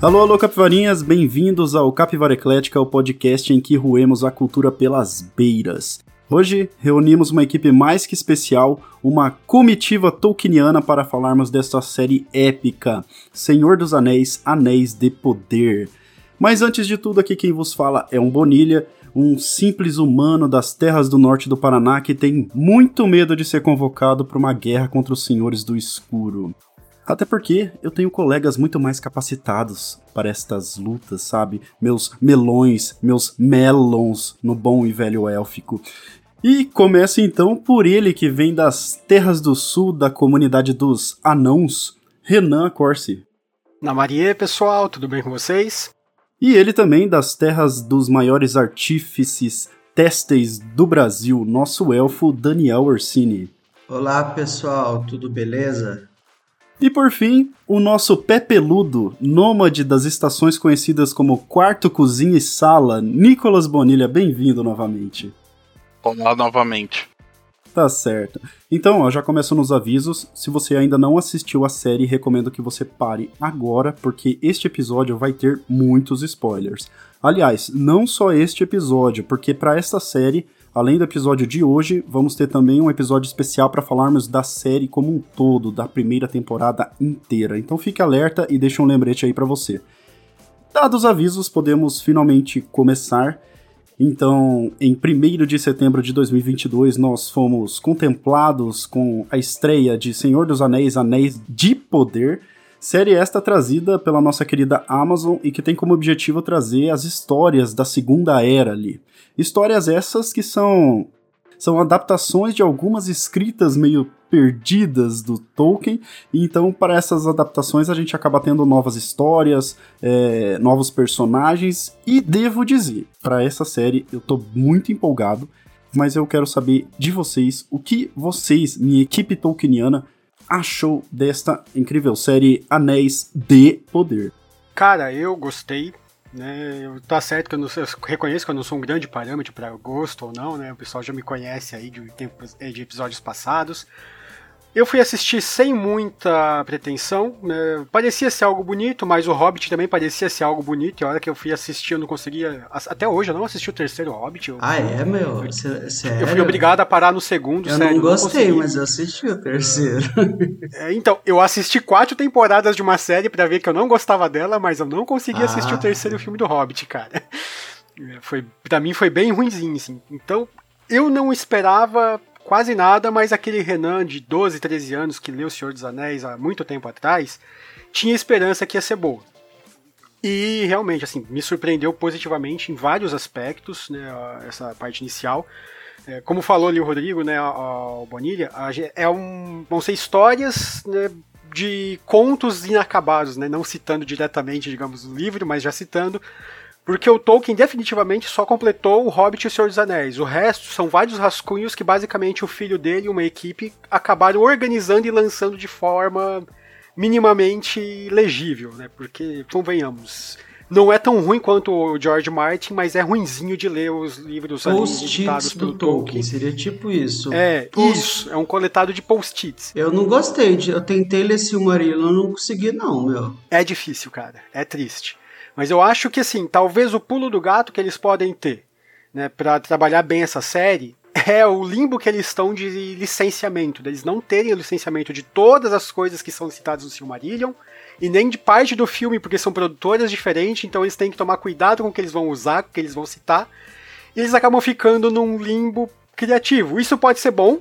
Alô, alô, capivarinhas, bem-vindos ao Capivara Eclética, o podcast em que ruemos a cultura pelas beiras. Hoje reunimos uma equipe mais que especial, uma comitiva tolkieniana para falarmos desta série épica, Senhor dos Anéis, Anéis de Poder. Mas antes de tudo, aqui quem vos fala é um Bonilha, um simples humano das terras do norte do Paraná que tem muito medo de ser convocado para uma guerra contra os senhores do escuro. Até porque eu tenho colegas muito mais capacitados para estas lutas, sabe? Meus melões, meus melons no bom e velho élfico. E começa então por ele que vem das terras do sul da comunidade dos anãos, Renan Corsi. Na Maria, pessoal, tudo bem com vocês? E ele também das terras dos maiores artífices têxteis do Brasil, nosso elfo Daniel Orsini. Olá pessoal, tudo beleza? E por fim, o nosso pé peludo, nômade das estações conhecidas como quarto, cozinha e sala, Nicolas Bonilha, bem-vindo novamente. Olá novamente. Tá certo. Então, ó, já começo nos avisos. Se você ainda não assistiu a série, recomendo que você pare agora, porque este episódio vai ter muitos spoilers. Aliás, não só este episódio, porque para esta série Além do episódio de hoje, vamos ter também um episódio especial para falarmos da série como um todo, da primeira temporada inteira. Então fique alerta e deixe um lembrete aí para você. Dados os avisos, podemos finalmente começar. Então, em 1 de setembro de 2022, nós fomos contemplados com a estreia de Senhor dos Anéis Anéis de Poder, Série esta trazida pela nossa querida Amazon e que tem como objetivo trazer as histórias da Segunda Era ali. Histórias essas que são são adaptações de algumas escritas meio perdidas do Tolkien, e então para essas adaptações a gente acaba tendo novas histórias, é, novos personagens, e devo dizer, para essa série eu tô muito empolgado, mas eu quero saber de vocês o que vocês, minha equipe tolkieniana, achou desta incrível série Anéis de Poder? Cara, eu gostei. Né, tá certo que eu, não, eu reconheço que eu não sou um grande parâmetro para gosto ou não, né? O pessoal já me conhece aí de, de episódios passados. Eu fui assistir sem muita pretensão, né? parecia ser algo bonito, mas o Hobbit também parecia ser algo bonito, e a hora que eu fui assistir eu não conseguia, até hoje eu não assisti o terceiro Hobbit. Eu, ah é, meu? Eu, sério? Eu fui obrigado a parar no segundo, eu sério. Não gostei, não mas eu assisti o terceiro. É, então, eu assisti quatro temporadas de uma série para ver que eu não gostava dela, mas eu não consegui ah. assistir o terceiro filme do Hobbit, cara. Foi, pra mim foi bem ruimzinho, assim. Então, eu não esperava quase nada, mas aquele Renan de 12, 13 anos que leu O Senhor dos Anéis há muito tempo atrás, tinha esperança que ia ser boa. E realmente, assim, me surpreendeu positivamente em vários aspectos, né, essa parte inicial. É, como falou ali o Rodrigo, né, o Bonilha, é um, vão ser histórias né, de contos inacabados, né, não citando diretamente, digamos, o livro, mas já citando porque o Tolkien definitivamente só completou o Hobbit e o Senhor dos Anéis. O resto são vários rascunhos que basicamente o filho dele e uma equipe acabaram organizando e lançando de forma minimamente legível, né? Porque, convenhamos, não é tão ruim quanto o George Martin, mas é ruinzinho de ler os livros pelo do Tolkien. Seria tipo isso. É, isso. É um coletado de post-its. Eu não gostei. De, eu tentei ler Silmarillion, não consegui não, meu. É difícil, cara. É triste. Mas eu acho que assim, talvez o pulo do gato que eles podem ter, né, para trabalhar bem essa série, é o limbo que eles estão de licenciamento, deles não terem o licenciamento de todas as coisas que são citadas no Silmarillion, e nem de parte do filme, porque são produtoras diferentes, então eles têm que tomar cuidado com o que eles vão usar, com o que eles vão citar, e eles acabam ficando num limbo criativo. Isso pode ser bom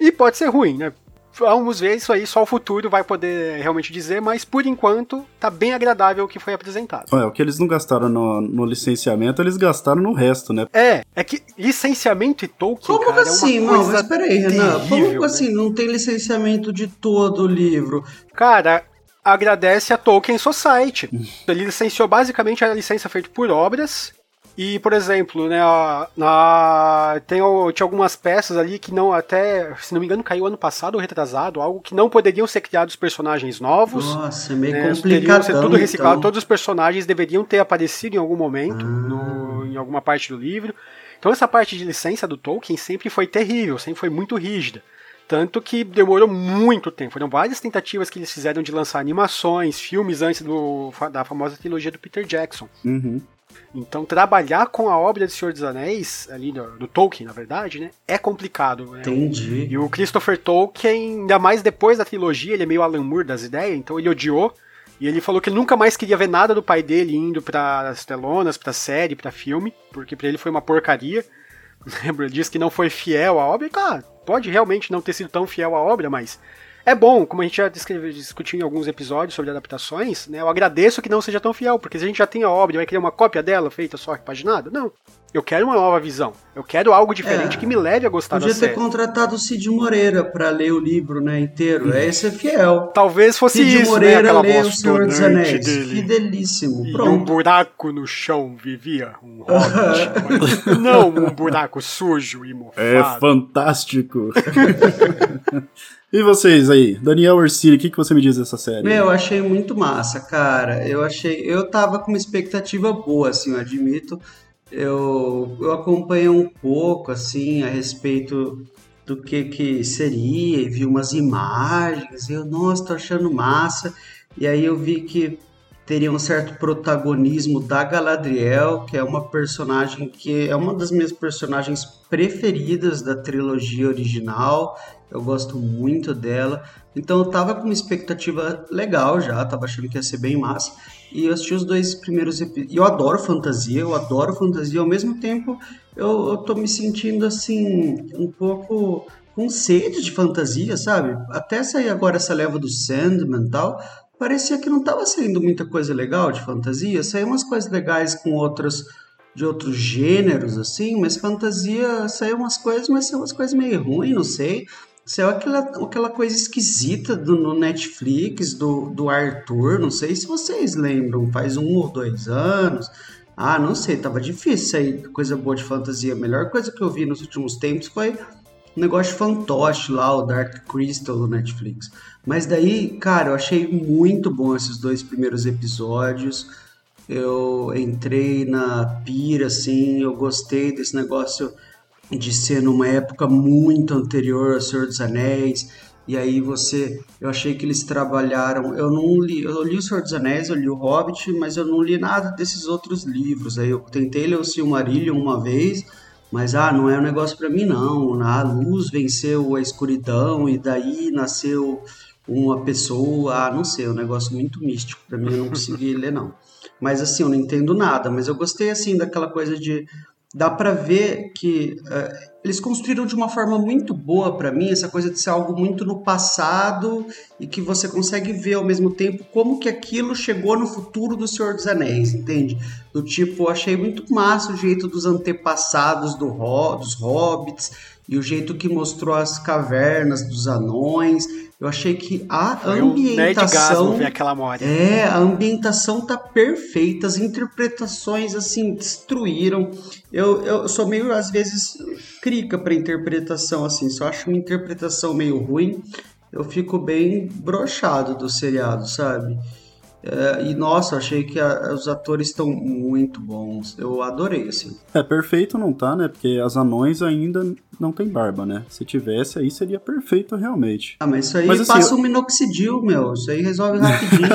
e pode ser ruim, né? Vamos ver isso aí, só o futuro vai poder realmente dizer, mas por enquanto tá bem agradável o que foi apresentado. É, o que eles não gastaram no, no licenciamento, eles gastaram no resto, né? É, é que licenciamento e Tolkien, Como cara, assim? É uma não, mas peraí, Renan, como né? assim não tem licenciamento de todo o livro? Cara, agradece a Tolkien Society. Ele licenciou basicamente a licença feita por obras e, por exemplo, né, na, tem, tinha algumas peças ali que não, até, se não me engano, caiu ano passado ou retrasado, algo que não poderiam ser criados personagens novos. Nossa, é meio né, complicado. ser tudo reciclado, então. todos os personagens deveriam ter aparecido em algum momento, ah. no, em alguma parte do livro. Então essa parte de licença do Tolkien sempre foi terrível, sempre foi muito rígida. Tanto que demorou muito tempo. Foram várias tentativas que eles fizeram de lançar animações, filmes antes do, da famosa trilogia do Peter Jackson. Uhum. Então, trabalhar com a obra de Senhor dos Anéis, ali do, do Tolkien, na verdade, né, é complicado. Né? Entendi. E o Christopher Tolkien, ainda mais depois da trilogia, ele é meio Alan Moore das ideias, então ele odiou. E ele falou que ele nunca mais queria ver nada do pai dele indo para as telonas, para série, para filme, porque para ele foi uma porcaria. Lembra? Ele disse que não foi fiel à obra. E, cara, pode realmente não ter sido tão fiel à obra, mas é bom, como a gente já discutiu em alguns episódios sobre adaptações, né? Eu agradeço que não seja tão fiel, porque se a gente já tem a obra vai querer uma cópia dela feita só repaginada, não. Eu quero uma nova visão. Eu quero algo diferente é, que me leve a gostar da série. Podia ter contratado o Cid Moreira para ler o livro, né, inteiro. É esse é fiel. Talvez fosse Cid isso, né, Moreira né, lê o Senhor dos Anéis. Dele. Fidelíssimo. Pronto. E um buraco no chão vivia um hobbit. não um buraco sujo e mofado. É fantástico. E vocês aí? Daniel Orsini, o que, que você me diz dessa série? Meu, eu achei muito massa, cara. Eu achei. Eu tava com uma expectativa boa, assim, eu admito. Eu, eu acompanhei um pouco, assim, a respeito do que que seria, e vi umas imagens, e eu, nossa, tô achando massa. E aí eu vi que teria um certo protagonismo da Galadriel, que é uma personagem que é uma das minhas personagens preferidas da trilogia original eu gosto muito dela. Então eu tava com uma expectativa legal já, tava achando que ia ser bem massa. E eu assisti os dois primeiros episódios. Eu adoro fantasia, eu adoro fantasia. Ao mesmo tempo, eu, eu tô me sentindo assim, um pouco com sede de fantasia, sabe? Até sair agora essa leva do Sandman e tal, parecia que não tava saindo muita coisa legal de fantasia. Saiu umas coisas legais com outras de outros gêneros, assim, mas fantasia saiu umas coisas, mas saiu umas coisas meio ruins, não sei. Saiu aquela, aquela coisa esquisita do, no Netflix do, do Arthur. Não sei se vocês lembram, faz um ou dois anos. Ah, não sei, tava difícil sair coisa boa de fantasia. A melhor coisa que eu vi nos últimos tempos foi o negócio fantoche lá, o Dark Crystal do Netflix. Mas daí, cara, eu achei muito bom esses dois primeiros episódios. Eu entrei na pira, assim, eu gostei desse negócio de ser numa época muito anterior ao Senhor dos Anéis. E aí você, eu achei que eles trabalharam. Eu não li, eu li o Senhor dos Anéis, eu li o Hobbit, mas eu não li nada desses outros livros. Aí eu tentei ler o Silmarillion uma vez, mas ah, não é um negócio para mim não. A luz venceu a escuridão e daí nasceu uma pessoa, ah, não sei, é um negócio muito místico para mim, eu não consegui ler não. Mas assim, eu não entendo nada, mas eu gostei assim daquela coisa de dá para ver que uh, eles construíram de uma forma muito boa para mim essa coisa de ser algo muito no passado e que você consegue ver ao mesmo tempo como que aquilo chegou no futuro do Senhor dos Anéis, entende? Do tipo, achei muito massa o jeito dos antepassados do, dos hobbits e o jeito que mostrou as cavernas dos anões eu achei que a Foi ambientação. Um ver aquela morte. É, a ambientação tá perfeita, as interpretações assim destruíram. Eu, eu sou meio às vezes crica para interpretação assim, se eu acho uma interpretação meio ruim, eu fico bem brochado do seriado, sabe? É, e nossa, achei que a, os atores estão muito bons. Eu adorei, assim. É, perfeito não tá, né? Porque as anões ainda não tem barba, né? Se tivesse, aí seria perfeito realmente. Ah, mas isso aí mas, assim, passa eu... um minoxidil, meu. Isso aí resolve rapidinho.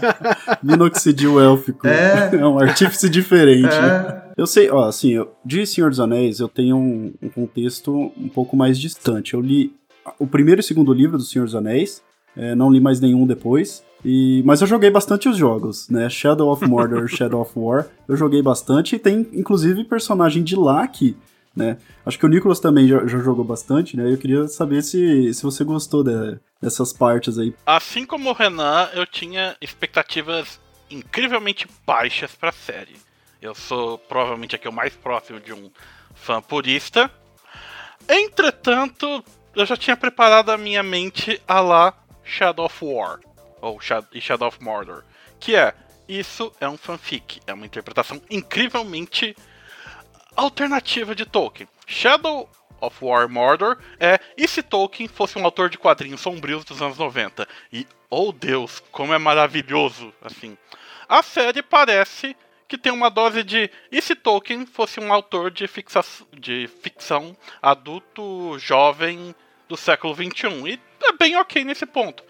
minoxidil élfico. É. é um artífice diferente. É. Eu sei, ó, assim, eu, de Senhor dos Anéis eu tenho um, um contexto um pouco mais distante. Eu li o primeiro e segundo livro do Senhor dos Anéis, é, não li mais nenhum depois. E, mas eu joguei bastante os jogos, né? Shadow of Mordor, Shadow of War, eu joguei bastante e tem inclusive personagem de lá que, né? Acho que o Nicolas também já, já jogou bastante, né? Eu queria saber se, se você gostou de, dessas partes aí. Assim como o Renan, eu tinha expectativas incrivelmente baixas para a série. Eu sou provavelmente aqui o mais próximo de um fã purista. Entretanto, eu já tinha preparado a minha mente a lá Shadow of War ou Shadow of Mordor, que é isso é um fanfic, é uma interpretação incrivelmente alternativa de Tolkien. Shadow of War Mordor é e se Tolkien fosse um autor de quadrinhos sombrios dos anos 90? E oh Deus, como é maravilhoso assim. A série parece que tem uma dose de e se Tolkien fosse um autor de, fixa, de ficção adulto jovem do século XXI. E é bem ok nesse ponto.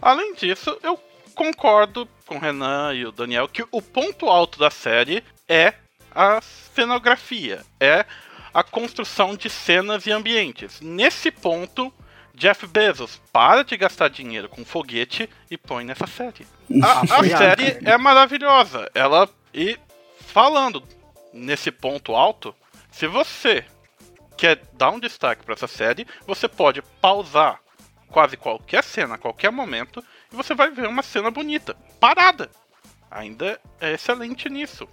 Além disso, eu concordo com o Renan e o Daniel que o ponto alto da série é a cenografia, é a construção de cenas e ambientes. Nesse ponto, Jeff Bezos para de gastar dinheiro com foguete e põe nessa série. A, a série é maravilhosa. Ela e falando nesse ponto alto, se você quer dar um destaque para essa série, você pode pausar quase qualquer cena, a qualquer momento, e você vai ver uma cena bonita, parada. Ainda é excelente nisso.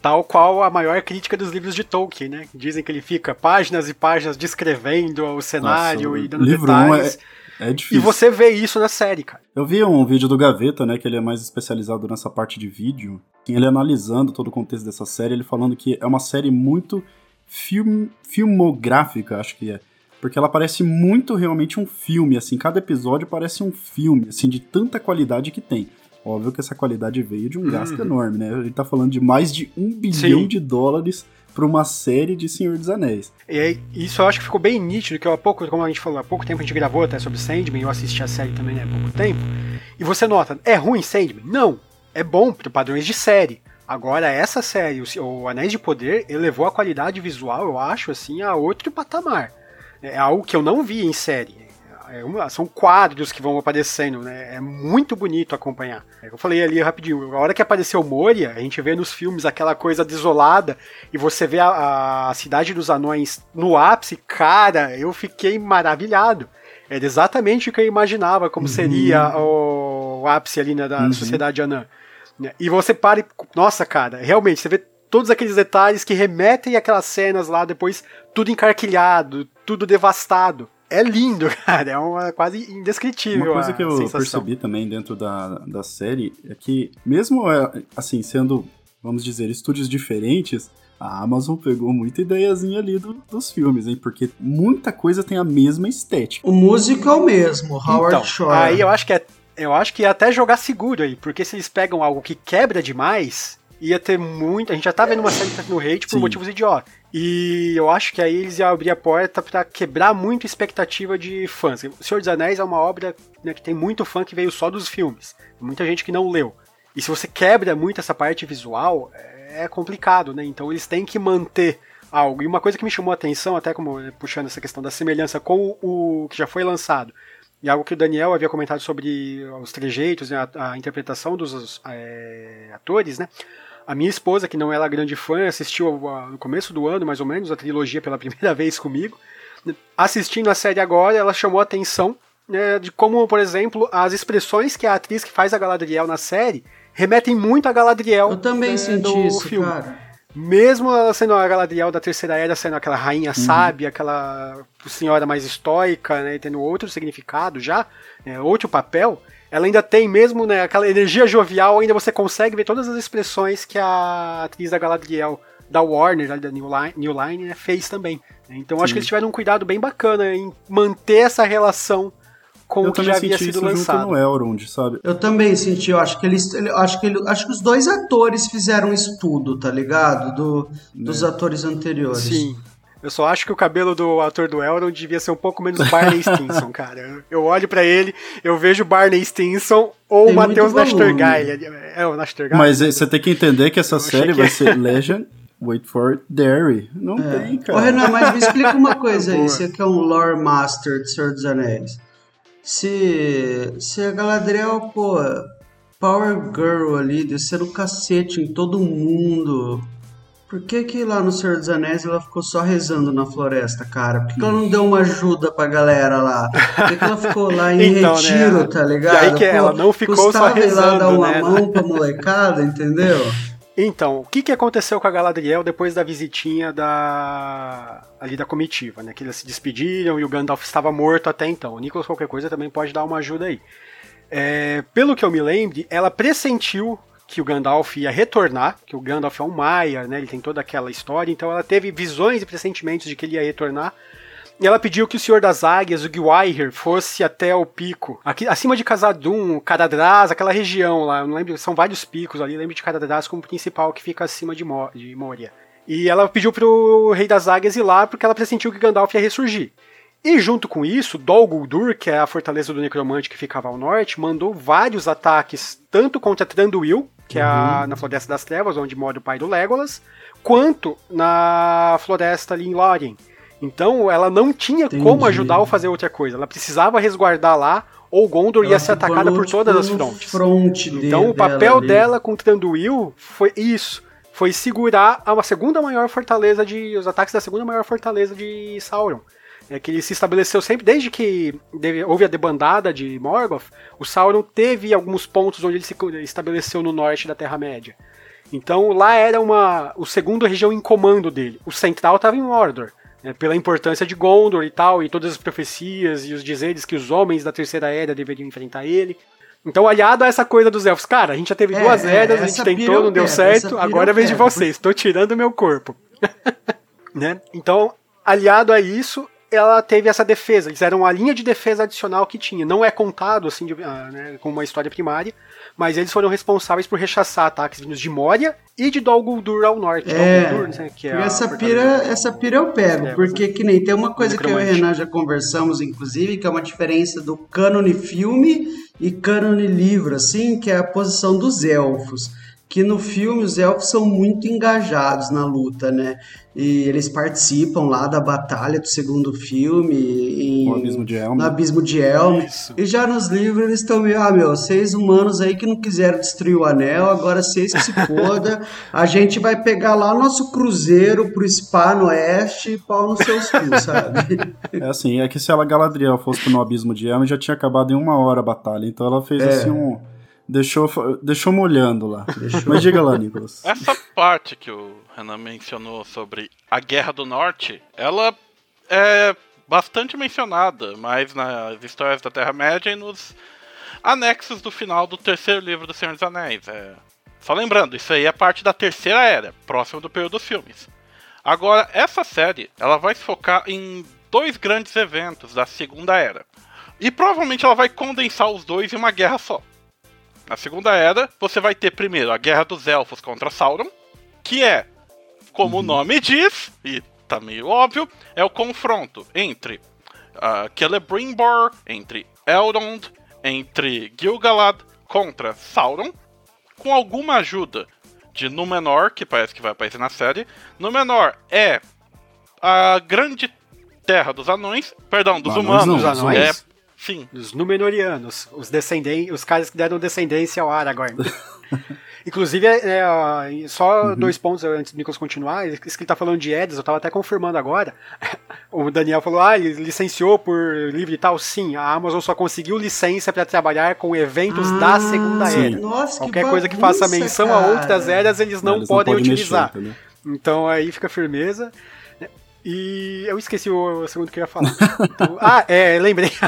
Tal qual a maior crítica dos livros de Tolkien, né? Dizem que ele fica páginas e páginas descrevendo o cenário Nossa, e dando livro detalhes. Um é, é difícil. E você vê isso na série, cara. Eu vi um vídeo do Gaveta, né? Que ele é mais especializado nessa parte de vídeo. Ele analisando todo o contexto dessa série, ele falando que é uma série muito film, filmográfica, acho que é. Porque ela parece muito realmente um filme, assim, cada episódio parece um filme, assim, de tanta qualidade que tem. Óbvio que essa qualidade veio de um uhum. gasto enorme, né? A gente tá falando de mais de um bilhão Sim. de dólares para uma série de Senhor dos Anéis. E aí, isso eu acho que ficou bem nítido, que há pouco, como a gente falou, há pouco tempo a gente gravou até sobre Sandman, eu assisti a série também né, há pouco tempo, e você nota, é ruim Sandman? Não, é bom para padrões de série. Agora, essa série, o, o Anéis de Poder, elevou a qualidade visual, eu acho, assim, a outro patamar. É algo que eu não vi em série. É uma, são quadros que vão aparecendo, né? É muito bonito acompanhar. É, eu falei ali rapidinho, a hora que apareceu Moria, a gente vê nos filmes aquela coisa desolada e você vê a, a cidade dos anões no ápice, cara, eu fiquei maravilhado. Era exatamente o que eu imaginava como uhum. seria o, o, ápice ali né, da uhum. sociedade anã. E você para e. Nossa, cara, realmente, você vê todos aqueles detalhes que remetem àquelas cenas lá, depois tudo encarquilhado, tudo devastado é lindo, cara. É uma quase indescritível. Uma coisa que eu sensação. percebi também dentro da, da série é que, mesmo é, assim, sendo, vamos dizer, estúdios diferentes, a Amazon pegou muita ideiazinha ali do, dos filmes, hein? Porque muita coisa tem a mesma estética. O músico é o mesmo, Howard então, Shore. Aí eu acho que é, eu acho que é até jogar seguro aí, porque se eles pegam algo que quebra demais, ia ter muito. A gente já tá vendo uma série tá no hate por Sim. motivos idiotas. E eu acho que aí eles iam abrir a porta para quebrar muito a expectativa de fãs. O Senhor dos Anéis é uma obra né, que tem muito fã que veio só dos filmes. Muita gente que não leu. E se você quebra muito essa parte visual, é complicado, né? Então eles têm que manter algo. E uma coisa que me chamou a atenção, até como né, puxando essa questão da semelhança com o que já foi lançado, e algo que o Daniel havia comentado sobre os trejeitos, né, a, a interpretação dos é, atores, né? A minha esposa, que não era grande fã, assistiu no começo do ano, mais ou menos, a trilogia pela primeira vez comigo. Assistindo a série agora, ela chamou a atenção né, de como, por exemplo, as expressões que a atriz que faz a Galadriel na série remetem muito a Galadriel Eu também né, senti isso, filme. cara. Mesmo ela sendo a Galadriel da Terceira Era, sendo aquela rainha uhum. sábia, aquela senhora mais estoica, né, tendo outro significado já, né, outro papel, ela ainda tem mesmo, né, aquela energia jovial, ainda você consegue ver todas as expressões que a atriz da Galadriel da Warner, da New Line, New Line né, fez também. Então Sim. acho que eles tiveram um cuidado bem bacana em manter essa relação com eu o que já havia sido lançado. no Elrond, sabe? Eu também senti, eu acho que eles, eu acho que ele, acho que os dois atores fizeram um estudo, tá ligado? Do, dos é. atores anteriores. Sim. Eu só acho que o cabelo do ator do Elrond devia ser um pouco menos Barney Stinson, cara. Eu olho para ele, eu vejo Barney Stinson ou o Matheus Nastergaile. É, o Nastergaile. Mas você tem que entender que essa eu série vai ser Legend Wait for Derry. Não é. tem, cara. Ô, Renan, mas me explica uma coisa aí. Você que é um lore master de Senhor dos Anéis. Se, se a Galadriel, pô, Power Girl ali, descer o cacete em todo mundo por que que lá no Senhor dos Anéis ela ficou só rezando na floresta, cara? Por que, que ela não deu uma ajuda pra galera lá? Por que, que ela ficou lá em então, né, retiro, né? tá ligado? E aí que Pô, ela não ficou só rezando, lá dar uma né? mão pra molecada, entendeu? Então, o que, que aconteceu com a Galadriel depois da visitinha da ali da comitiva, né? Que eles se despediram e o Gandalf estava morto até então. O Nicholas qualquer coisa também pode dar uma ajuda aí. É, pelo que eu me lembre, ela pressentiu que o Gandalf ia retornar, que o Gandalf é um Maia, né? Ele tem toda aquela história, então ela teve visões e pressentimentos de que ele ia retornar. E ela pediu que o Senhor das Águias, o Gwaihir, fosse até o pico, aqui acima de Casadum, Caradraz, aquela região lá, eu não lembro, são vários picos ali, lembro de Caradraz como principal que fica acima de, Mo de Moria. E ela pediu pro Rei das Águias ir lá porque ela pressentiu que Gandalf ia ressurgir. E junto com isso, Dol Guldur, que é a fortaleza do necromante que ficava ao norte, mandou vários ataques, tanto contra Tranduil, que é a, na Floresta das Trevas, onde mora o pai do Legolas, quanto na floresta ali em Lórien. Então ela não tinha Entendi. como ajudar ou fazer outra coisa. Ela precisava resguardar lá, ou Gondor ia Ela ser ficou atacada por todas as frontes. fronte de- Então o papel ali. dela com Tranduil foi isso. Foi segurar a uma segunda maior fortaleza de. os ataques da segunda maior fortaleza de Sauron. É que ele se estabeleceu sempre, desde que houve a debandada de Morgoth, o Sauron teve alguns pontos onde ele se estabeleceu no norte da Terra-média. Então lá era uma o segundo região em comando dele. O central estava em Mordor, né, pela importância de Gondor e tal, e todas as profecias e os dizeres que os homens da Terceira Era deveriam enfrentar ele. Então, aliado a essa coisa dos elfos, cara, a gente já teve É, duas é, eras, a gente tentou, não deu certo, agora é vez de vocês, tô tirando meu corpo. né? Então, aliado a isso, ela teve essa defesa. Eles eram a linha de defesa adicional que tinha. Não é contado assim de- ah, né, com uma história primária, mas eles foram responsáveis por rechaçar ataques vindos de Moria e de Dol Guldur ao norte. É, Guldur, né, que é essa pira, essa pira eu pego, É, porque que nem tem uma coisa que eu e o. Renan já conversamos, inclusive, que é uma diferença do cânone filme e cânone livro, assim, que é a posição dos elfos. Que no filme os elfos são muito engajados na luta, né? E eles participam lá da batalha do segundo filme. Em, O Abismo de Helm. No Abismo de Helm. Isso. E já nos livros eles estão meio, ah, meu, vocês humanos aí que não quiseram destruir o anel, agora vocês que se foda. A gente vai pegar lá nosso cruzeiro pro spa no oeste e pau nos seus cus, sabe? É assim, é que se ela Galadriel fosse no Abismo de Helm, já tinha acabado em uma hora a batalha. Então ela fez É. assim um. Deixou, deixou molhando lá. Deixou. Mas diga lá, Nicolas. Essa parte que o Renan mencionou sobre a Guerra do Norte, ela é bastante mencionada, mas nas histórias da Terra-média e nos anexos do final do terceiro livro do Senhor dos Anéis. É... Só lembrando, isso aí é parte da terceira era, próximo do período dos filmes. Agora, essa série, ela vai se focar em dois grandes eventos da segunda era. E provavelmente ela vai condensar os dois em uma guerra só. Na Segunda Era, você vai ter primeiro a Guerra dos Elfos contra Sauron, que é, como o nome diz, e tá meio óbvio, é o confronto entre uh, Celebrimbor, entre Elrond, entre Gil-galad contra Sauron, com alguma ajuda de Númenor, que parece que vai aparecer na série. Númenor é a grande terra dos anões, perdão, dos não, humanos. anões. É, sim, Os Númenóreanos, os descendentes, os caras que deram descendência ao Aragorn. Inclusive, é, é, só dois pontos antes do Nicolas continuar. Isso que ele tá falando de Edis, eu tava até confirmando agora. O Daniel falou, ah, ele licenciou por livre e tal. Sim, a Amazon só conseguiu licença para trabalhar com eventos da Segunda sim. Era. Ah, Nossa, Qualquer que coisa que faça bagunça, menção a cara. outras eras, eles não Eles podem mexer, utilizar. entendeu? Então aí fica firmeza. E eu esqueci o segundo que eu ia falar. Então, ah, é, lembrei.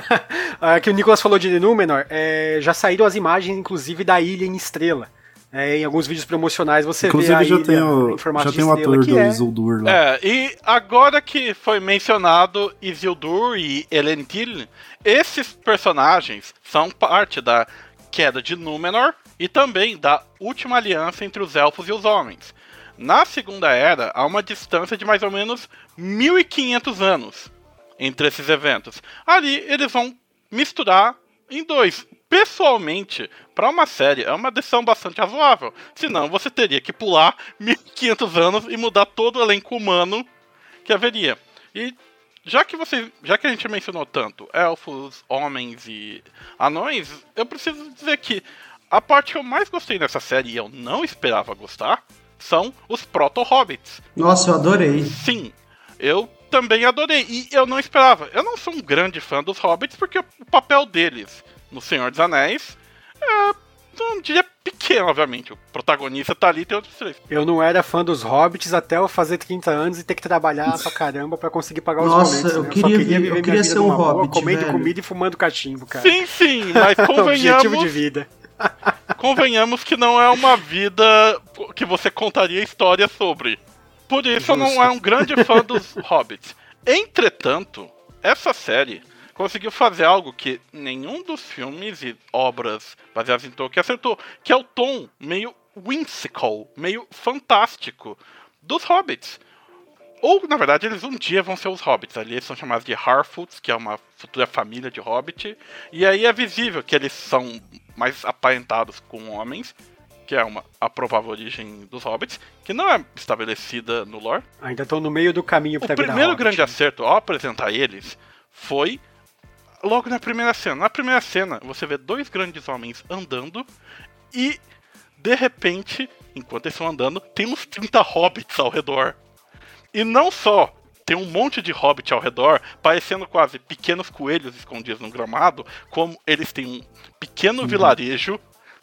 Ah, que o Nicolas falou de Númenor. É, já saíram as imagens, inclusive, da ilha em estrela. É, em alguns vídeos promocionais você Inclusive vê a já ilha tem o, em formato já de tem o ator do é, Isildur lá. É, e agora que foi mencionado Isildur e Elendil, esses personagens são parte da queda de Númenor e também da última aliança entre os elfos e os homens. Na Segunda Era, há uma distância de mais ou menos 1500 anos entre esses eventos. Ali eles vão misturar em dois. Pessoalmente, para uma série, é uma decisão bastante razoável. Senão você teria que pular 1500 anos e mudar todo o elenco humano que haveria. E já que você, já que a gente mencionou tanto elfos, homens e anões, eu preciso dizer que a parte que eu mais gostei nessa série e eu não esperava gostar são os proto-hobbits. Nossa, eu adorei. Sim, eu também adorei. E eu não esperava. Eu não sou um grande fã dos hobbits, porque o papel deles no Senhor dos Anéis é. Não diria pequeno, obviamente. O protagonista tá ali e tem outros três. Eu não era fã dos Hobbits até eu fazer 30 anos e ter que trabalhar pra caramba pra conseguir pagar os Nossa, boletos. eu né? queria só queria eu viver minha queria vida ser um numa boa, hobbit, comendo velho. comida e fumando cachimbo, cara. Sim, sim, mas Objetivo de convenhamos, vida. convenhamos que não é uma vida que você contaria história sobre. Por isso eu não é um grande fã dos hobbits. Entretanto, essa série conseguiu fazer algo que nenhum dos filmes e obras baseadas em Tolkien acertou, que é o tom meio whimsical, meio fantástico dos hobbits. Ou, na verdade, eles um dia vão ser os hobbits. Ali eles são chamados de Harfoots, que é uma futura família de hobbit. E aí é visível que eles são mais aparentados com homens, que é uma a provável origem dos hobbits, que não é estabelecida no lore. Ainda estão no meio do caminho O pra virar primeiro hobbit. grande acerto ao apresentar eles foi logo na primeira cena. Na primeira cena, você vê dois grandes homens andando e, de repente, enquanto eles estão andando, tem uns 30 hobbits ao redor. E não só tem um monte de hobbit ao redor, parecendo quase pequenos coelhos escondidos no gramado, como eles têm um pequeno vilarejo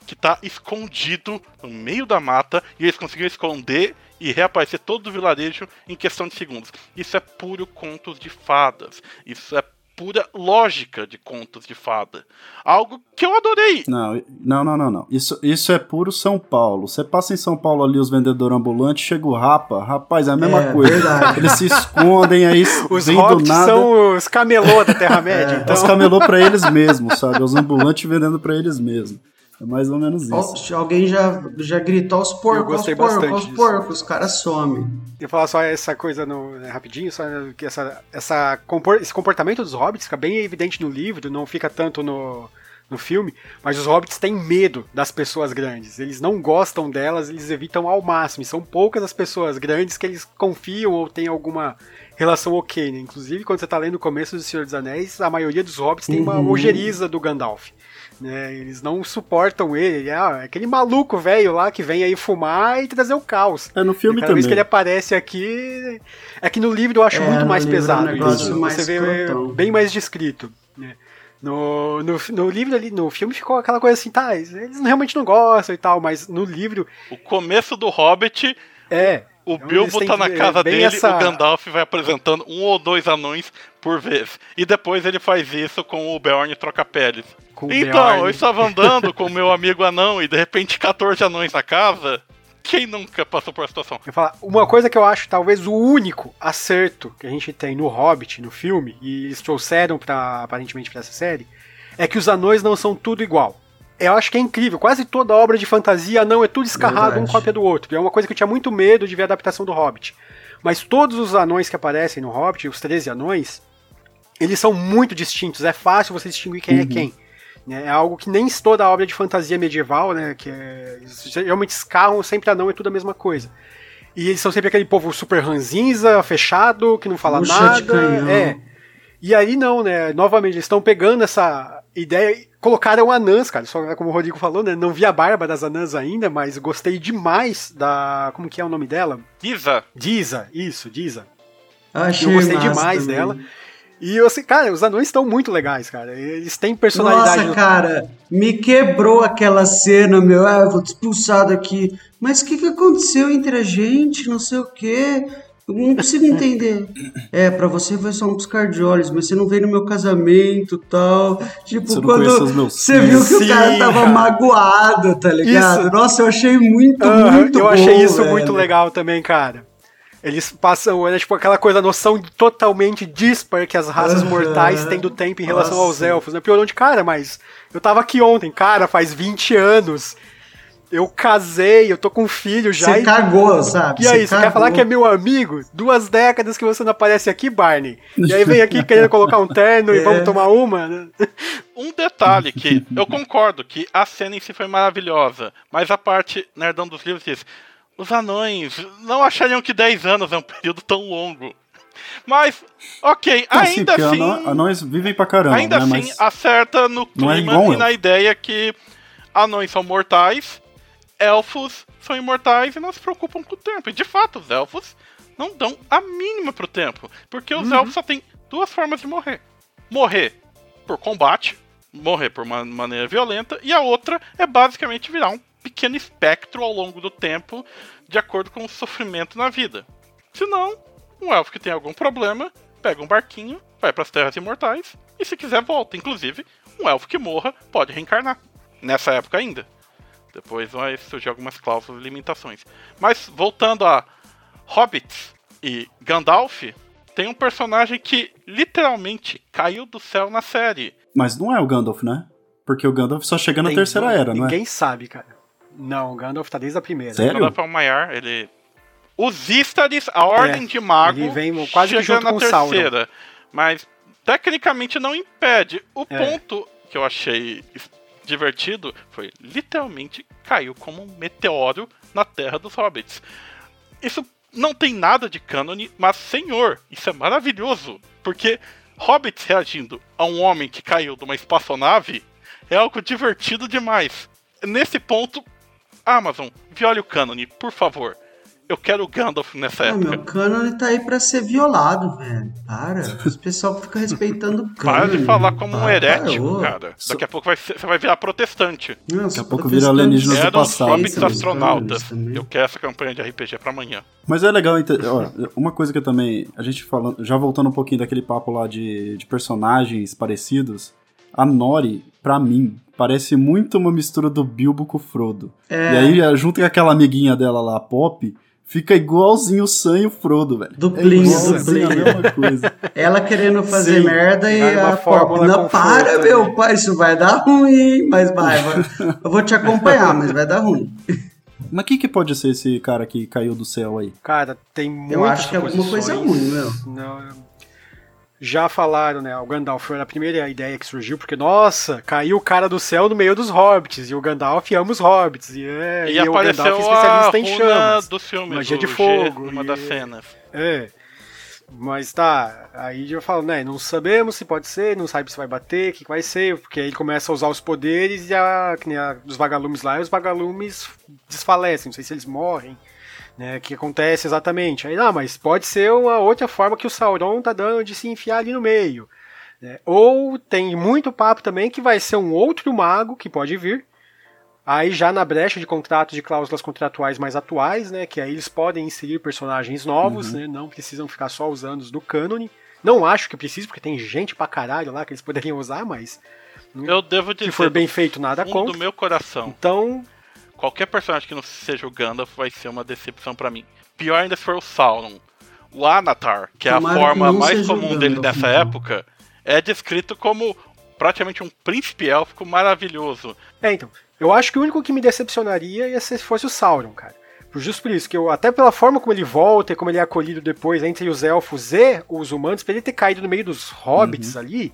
que tá escondido no meio da mata e eles conseguiram esconder e reaparecer todo o vilarejo em questão de segundos. Isso é puro contos de fadas. Isso é pura lógica de contos de fada. Algo que eu adorei. Não, não, não, não, não. Isso, isso é puro São Paulo. Você passa em São Paulo ali, os vendedores ambulantes, chega o rapa. Rapaz, é a mesma É, coisa. verdade. Eles se escondem aí, Os vem do nada. são os camelô da Terra-média, É então... os camelô pra eles mesmos, sabe? Os ambulantes vendendo pra eles mesmos. É mais ou menos isso. Alguém já, já gritou aos porcos, gostei porcos, disso. porcos, os caras somem. Eu falar só essa coisa no, né, rapidinho, só que essa, essa compor- esse comportamento dos hobbits fica bem evidente no livro, não fica tanto no, no filme, mas os hobbits têm medo das pessoas grandes. Eles não gostam delas, eles evitam ao máximo. E são poucas as pessoas grandes que eles confiam ou têm alguma relação ok, né? Inclusive, quando você tá lendo o começo do Senhor dos Anéis, a maioria dos hobbits tem uma Uhum. ojeriza do Gandalf. Né, eles não suportam ele, ele é ah, é aquele maluco velho lá que vem aí fumar e trazer o caos. É no filme E cada vez também. que ele aparece aqui. É que no livro eu acho É, muito mais livro é um pesado isso. mais Você vê escrotão. bem mais descrito. né? No, no, no livro ali, no filme ficou aquela coisa assim, tá, eles realmente não gostam e tal, mas no livro O começo do Hobbit, é. O Então, Bilbo tá na casa dele, essa- o Gandalf vai apresentando um ou dois anões por vez. E depois ele faz isso com o Beorn troca-peles. Com o Então, Beorn. eu estava andando com o meu amigo anão e de repente 14 anões na casa. Quem nunca passou por uma situação? Eu falo, uma coisa que eu acho talvez o único acerto que a gente tem no Hobbit, no filme, e eles trouxeram pra, aparentemente pra essa série, é que os anões não são tudo igual. Eu acho que é incrível, quase toda obra de fantasia não é tudo escarrado um Verdade. cópia do outro. É uma coisa que eu tinha muito medo de ver a adaptação do Hobbit. Mas todos os anões que aparecem no Hobbit, os 13 anões, eles são muito distintos. É fácil você distinguir quem é quem. né? É algo que nem toda obra de fantasia medieval, né? Que é, eles geralmente escarram sempre anão, é tudo a mesma coisa. E eles são sempre aquele povo super ranzinza, fechado, que não fala Bucha nada. É. E aí não, né? Novamente, eles estão pegando essa ideia colocaram anãs, cara. Só como o Rodrigo falou, né? Não vi a barba das anãs ainda, mas gostei demais da. Como que é o nome dela? Giza, Diza, isso, Diza. Achei Eu gostei demais também. dela. E eu assim, cara, os anões estão muito legais, cara. Eles têm personalidade. Nossa, cara, me quebrou aquela cena, meu. Ah, eu vou te expulsar daqui. Mas o que, que aconteceu entre a gente? Não sei o quê. Eu não consigo entender. É, pra você foi só um piscar de olhos, mas você não veio no meu casamento e tal. Tipo, Você quando você viu que o Sim, cara tava magoado, tá ligado? Isso. Nossa, eu achei muito, Aham, muito eu bom, achei isso velho. muito legal também, cara. Eles passam, é tipo aquela coisa, a noção totalmente dispar que as raças Aham. mortais têm do tempo em relação aos Nossa. elfos, né? Piorou de cara, mas eu tava aqui ontem, cara, faz 20 anos. Eu casei, eu tô com um filho já. Você e- cagou, sabe? E aí, você quer cagou. falar que é meu amigo? Duas décadas que você não aparece aqui, Barney. E aí vem aqui querendo colocar um terno e É. vamos tomar uma, né? um detalhe que eu concordo que a cena em si foi maravilhosa, mas a parte nerdão dos livros diz: os anões não achariam que 10 anos é um período tão longo. Mas, ok, ainda porque assim. anões, anões vivem pra caramba, Ainda né? assim, Mas acerta no é clima igual e na ideia que anões são mortais, elfos são imortais e não se preocupam com o tempo. E de fato, os elfos não dão a mínima pro tempo. Porque os elfos só têm duas formas de morrer: morrer por combate, morrer por uma maneira violenta, e a outra é basicamente virar um pequeno espectro ao longo do tempo, de acordo com o sofrimento na vida. Senão, um elfo que tem algum problema pega um barquinho, vai para as terras imortais e se quiser volta. Inclusive, um elfo que morra pode reencarnar. Nessa época ainda. Depois vai surgir algumas cláusulas e limitações. Mas voltando a Hobbits e Gandalf, tem um personagem que literalmente caiu do céu na série. Mas não é o Gandalf, né? Porque o Gandalf só chega na Tem- terceira era, não é? Ninguém sabe, cara. Não, o Gandalf tá desde a primeira. Sério? Gandalf é o Maiar, ele Os Istaris, a Ordem É, de Mago, ele vem quase que chega junto na com o Sauron. terceira. Mas tecnicamente não impede. O É. ponto que eu achei divertido foi literalmente caiu como um meteoro na terra dos hobbits. Isso não tem nada de cânone, mas senhor, isso é maravilhoso, porque hobbits reagindo a um homem que caiu de uma espaçonave é algo divertido demais. Nesse ponto, Amazon, viole o cânone, por favor. Eu quero o Gandalf nessa Ah, época. meu, o cânone tá aí pra ser violado, velho. Para. Os pessoal fica respeitando o cânone. Para de falar como um Para, herético, ô. cara. Daqui a pouco vai ser- você vai virar protestante. Não, Daqui a pouco vira testando alienígenas do passado, hobbits sabe? astronautas. Eu quero essa campanha de RPG pra amanhã. Mas é legal, ó, uma coisa que eu também. A gente falando. Já voltando um pouquinho daquele papo lá de, de personagens parecidos. A Nori, pra mim, parece muito uma mistura do Bilbo com o Frodo. É. E aí, junto com aquela amiguinha dela lá, a Pop, fica igualzinho o Sam e o Frodo, velho. Duplinho, é igualzinho a duplinho. mesma coisa. Ela querendo fazer Sim, merda e a fórmula para, ali." meu pai, isso vai dar ruim, mas vai, vai. Eu vou te acompanhar, mas vai dar ruim. Mas o que, que pode ser esse cara que caiu do céu aí? Cara, tem muitas Eu acho que é alguma coisa ruim, meu. Não, já falaram, né? O Gandalf foi a primeira ideia que surgiu, porque, nossa, caiu o cara do céu no meio dos hobbits, e o Gandalf ama os hobbits, e, é, E, e o Gandalf é a especialista em runa chamas. do filme, magia do de G, fogo, numa e- das cenas. É. Mas tá, aí eu falo, né? Não sabemos se pode ser, não sabe se vai bater, o que, que vai ser, porque aí ele começa a usar os poderes e a, a dos vagalumes lá, e os vagalumes desfalecem, não sei se eles morrem, né? O que acontece exatamente. Aí, não, mas pode ser uma outra forma que o Sauron tá dando de se enfiar ali no meio. né? Ou tem muito papo também que vai ser um outro mago que pode vir, Aí já na brecha de contratos de cláusulas contratuais mais atuais, né, que aí eles podem inserir personagens novos, né, não precisam ficar só usando os do cânone. Não acho que precise, porque tem gente pra caralho lá que eles poderiam usar, mas Eu devo dizer, se for bem feito, nada contra. do meu coração, Então, qualquer personagem que não seja o Gandalf vai ser uma decepção pra mim. Pior ainda se for o Sauron. O Anatar, que é a Tomara forma mais comum dele Gandalf, dessa então. época, é descrito como praticamente um príncipe élfico maravilhoso. é, então, eu acho que o único que me decepcionaria ia ser se fosse o Sauron, cara. Por- Justo por isso, que eu, até pela forma como ele volta e como ele é acolhido depois entre os elfos e os humanos, pra ele ter caído no meio dos hobbits Uhum. ali,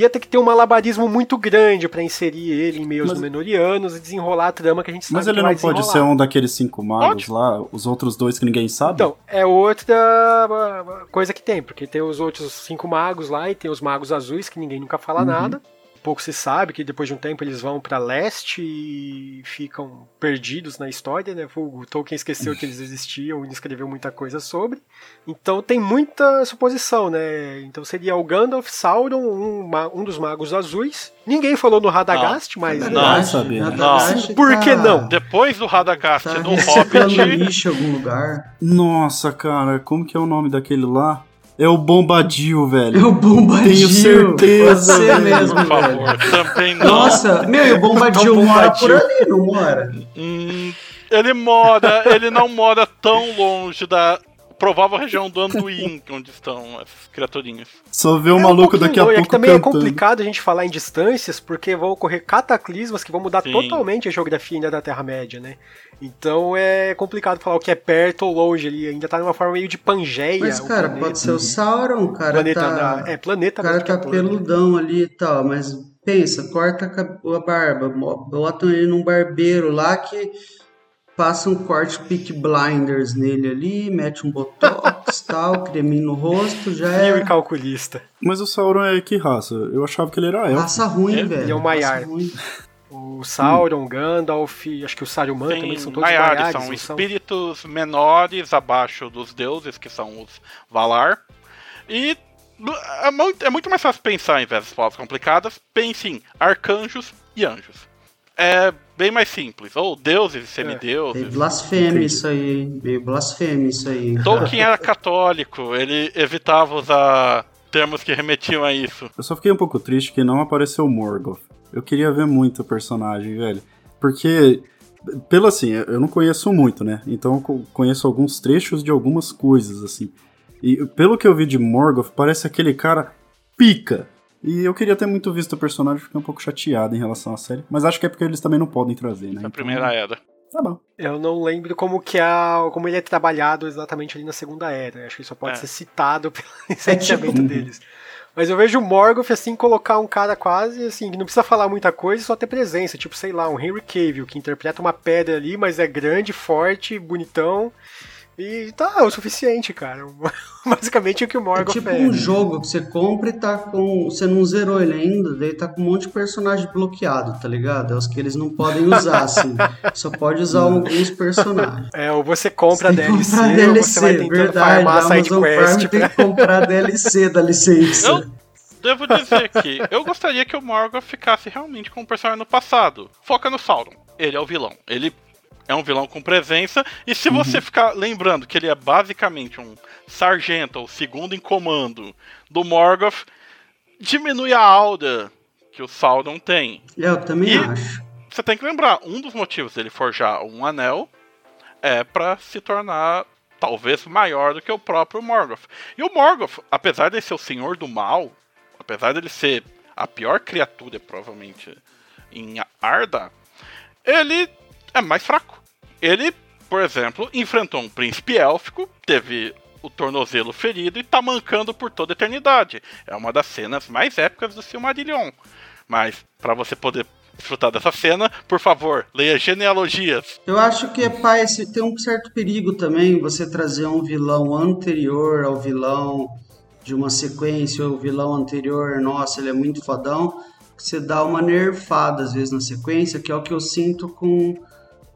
ia ter que ter um malabarismo muito grande pra inserir ele em meio aos Mas- Númenóreanos e desenrolar a trama que a gente sabe Mas ele não pode ser desenrolar. um daqueles cinco magos Pode. lá, os outros dois que ninguém sabe? Então, é outra ah, coisa que tem, porque tem os outros cinco magos lá e tem os magos azuis que ninguém nunca fala Uhum. nada. Pouco se sabe que depois de um tempo eles vão pra leste e ficam perdidos na história, né? O Tolkien esqueceu que eles existiam e não escreveu muita coisa sobre. Então tem muita suposição, né? Então seria o Gandalf, Sauron, um, um dos magos azuis. Ninguém falou no Radagast, mas Não. Radagast, sabia. Radagast Por que tá- não? Depois do Radagast Tá no Hobbit, algum lugar. Nossa, cara, como que é o nome daquele lá? É o Bombadil, É velho. o Bombadil. Tenho certeza, velho. mesmo, por velho. favor, também não. Nossa, meu, e o Bombadil É o mora Bombadil. por ali, não mora? Hum, ele mora, ele não mora tão longe da provável região do Anduin, onde estão essas criaturinhas. Só vê o É um maluco pouquinho daqui a longe, é pouco que também é cantando. complicado a gente falar em distâncias, porque vão ocorrer cataclismas que vão mudar Sim. totalmente a geografia ainda da Terra-média, né? Então é complicado falar o que é perto ou longe ali, ainda tá numa forma meio de Pangeia. Mas, cara, planeta. pode ser o Sauron, o cara planeta tá... da- É, planeta O cara é tá peludão ali e tal, mas pensa, corta a barba, botam ele num barbeiro lá que passa um corte Peak Blinders nele ali, mete um botox tal, creminho no rosto, já Frio e é calculista. Mas o Sauron é que raça? Eu achava que ele era elfo. raça ruim, É, velho. ele é um Maiar. O Sauron, Gandalf, acho que o Saruman também Tem são todos Maiares, Maiares, são não são? espíritos menores abaixo dos deuses, que são os Valar. E é muito, é muito mais fácil pensar em vez das palavras complicadas. Pense em arcanjos e anjos. É bem mais simples. Ou deuses e Meio semideuses. blasfêmia isso aí, hein? meio blasfêmia isso aí. Tolkien era católico, ele evitava usar termos que remetiam a isso. Eu só fiquei um pouco triste que não apareceu o Morgoth. Eu queria ver muito o personagem, velho. Porque, pelo assim, eu não conheço muito, né? Então eu co- conheço alguns trechos de algumas coisas, assim. E pelo que eu vi de Morgoth, parece aquele cara pica. E eu queria ter muito visto o personagem, fiquei um pouco chateado em relação à série. Mas acho que é porque eles também não podem trazer, né? Na Então, primeira era. Tá bom. Eu não lembro como que a, como ele é trabalhado exatamente ali na Segunda Era. Acho que só pode É. ser citado pelo licenciamento tipo- deles. Mas eu vejo o Morgoth, assim, colocar um cara quase, assim, que não precisa falar muita coisa, só ter presença. Tipo, sei lá, um Henry Cavill, que interpreta uma pedra ali, mas é grande, forte, bonitão. E tá, é o suficiente, cara. Basicamente o que o É Morgoth tipo é. um jogo que você compra e tá com. Você não zerou ele ainda, daí tá com um monte de personagem bloqueado, tá ligado? É os que eles não podem usar, assim. Só pode usar alguns personagens. É, ou você compra Você DLC, comprar ou DLC, você vai tentando verdade. farmar side quest. Prime tem que comprar DLC da licença. Eu devo dizer que eu gostaria que o Morgoth ficasse realmente com o personagem no passado. Foca no Sauron. Ele é o vilão. Ele é um vilão com presença. E se você ficar lembrando que ele é basicamente um sargento ou segundo em comando do Morgoth, diminui a aura que o Sauron tem. É, eu também E- acho. Você tem que lembrar, um dos motivos dele forjar um anel é pra se tornar talvez maior do que o próprio Morgoth. E o Morgoth, apesar de ser o senhor do mal, apesar dele ser a pior criatura provavelmente em Arda, ele é mais fraco. Ele, por exemplo, enfrentou um príncipe élfico, teve o tornozelo ferido e tá mancando por toda a eternidade. É uma das cenas mais épicas do Silmarillion. Mas para você poder desfrutar dessa cena, por favor, leia genealogias. Eu acho que pai, esse- tem um certo perigo também você trazer um vilão anterior ao vilão de uma sequência, ou o vilão anterior, nossa, ele é muito fodão. Você dá uma nerfada às vezes na sequência, que é o que eu sinto com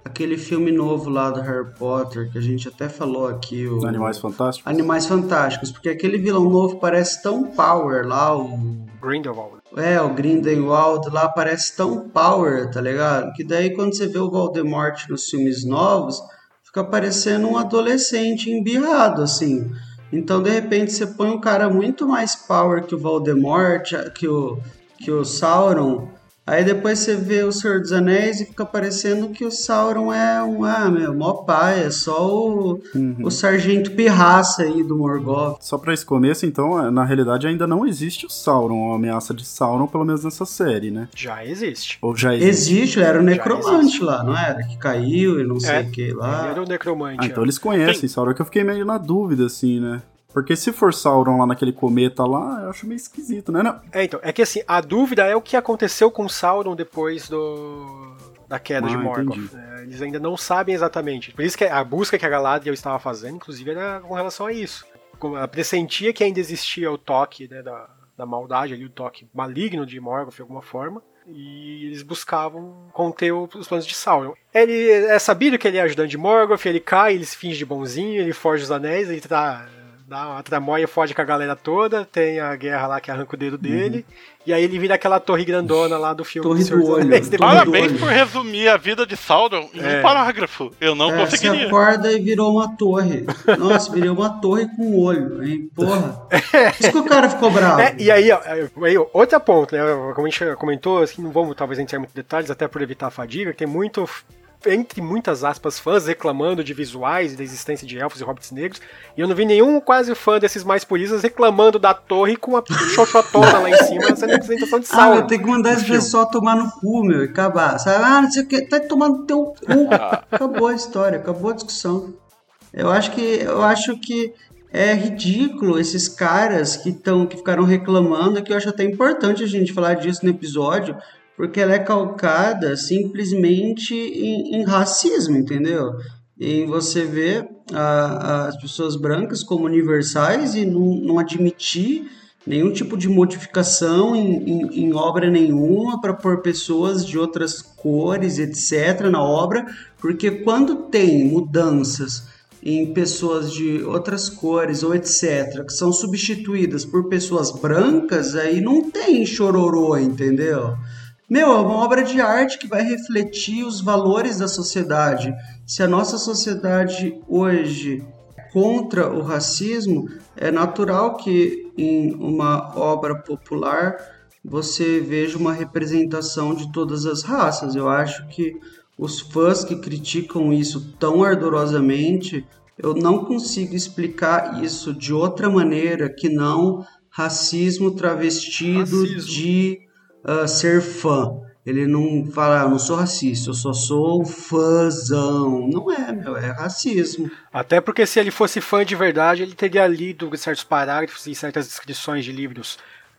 aquele filme novo lá do Harry Potter, que a gente até falou aqui. O... Animais Fantásticos. Animais Fantásticos, porque aquele vilão novo parece tão power lá, o Grindelwald. é, o Grindelwald lá parece tão power, tá ligado? Que daí quando você vê o Voldemort nos filmes novos, fica parecendo um adolescente embirrado, assim. Então, de repente, você põe um cara muito mais power que o Voldemort, que o, que o Sauron, aí depois você vê o Senhor dos Anéis e fica parecendo que o Sauron é um, ah, meu, mó pai, é só o, o sargento pirraça aí do Morgoth. Só pra esse começo, então, é, na realidade ainda não existe o Sauron, a ameaça de Sauron, pelo menos nessa série, né? Já existe. Ou já existe? Existe, era o necromante lá, não era? Que caiu e não sei É, o que lá. era o necromante. Ah, é. então eles conhecem Sauron, que eu fiquei meio na dúvida, assim, né? Porque se for Sauron lá naquele cometa lá, eu acho meio esquisito, né? Não, É, então, é que assim, a dúvida é o que aconteceu com Sauron depois do da queda Ah, de Morgoth. É, eles ainda não sabem exatamente. Por isso que a busca que a Galadriel estava fazendo, inclusive, era com relação a isso. Como Ela pressentia que ainda existia o toque né, da, da maldade ali, o toque maligno de Morgoth de alguma forma. E eles buscavam conter os planos de Sauron. Ele é sabido que ele é ajudante de Morgoth, ele cai, ele se finge de bonzinho, ele foge os anéis, ele tá, dá uma tramóia, foge com a galera toda, tem a guerra lá que arranca o dedo dele, e aí ele vira aquela torre grandona lá do filme Torre do dos Olho. Torre do Parabéns olho. por resumir a vida de Sauron em É. um parágrafo. Eu não É, você conseguiria. acorda e virou uma torre. Nossa, virei uma torre com olho, hein? Porra. Por isso que o cara ficou bravo. É, e aí, ó, aí, ó, outra ponto, né? Como a gente comentou, assim, não vamos talvez entrar em muitos detalhes, até por evitar a fadiga, que tem muito, entre muitas aspas, fãs reclamando de visuais e da existência de elfos e hobbits negros, e eu não vi nenhum quase fã desses mais puristas reclamando da torre com a xoxotona lá em cima, essa representação de Ah, Sauron. eu tenho que mandar esse pessoal tomar no cu, meu, e acabar. Sabe? Ah, não sei o que, tá tomando teu cu. Acabou a história, acabou a discussão. Eu acho que, eu acho que é ridículo esses caras que, tão, que ficaram reclamando, que eu acho até importante a gente falar disso no episódio, porque ela é calcada simplesmente em, em racismo, entendeu? E você a- as pessoas brancas como universais e não, não admitir nenhum tipo de modificação em, em- em obra nenhuma para pôr pessoas de outras cores, etc., na obra, porque quando tem mudanças em pessoas de outras cores ou etc., que são substituídas por pessoas brancas, aí não tem chororô, entendeu? Meu, é uma obra de arte que vai refletir os valores da sociedade. Se a nossa sociedade hoje é contra o racismo, é natural que em uma obra popular você veja uma representação de todas as raças. Eu acho que os fãs que criticam isso tão ardorosamente, eu não consigo explicar isso de outra maneira que não racismo travestido Racismo. de ah, ser fã. ele não fala, ah, eu não sou racista, eu só sou fãzão. Não é, meu, é racismo. Até porque se ele fosse fã de verdade, ele teria lido certos parágrafos e certas descrições de livros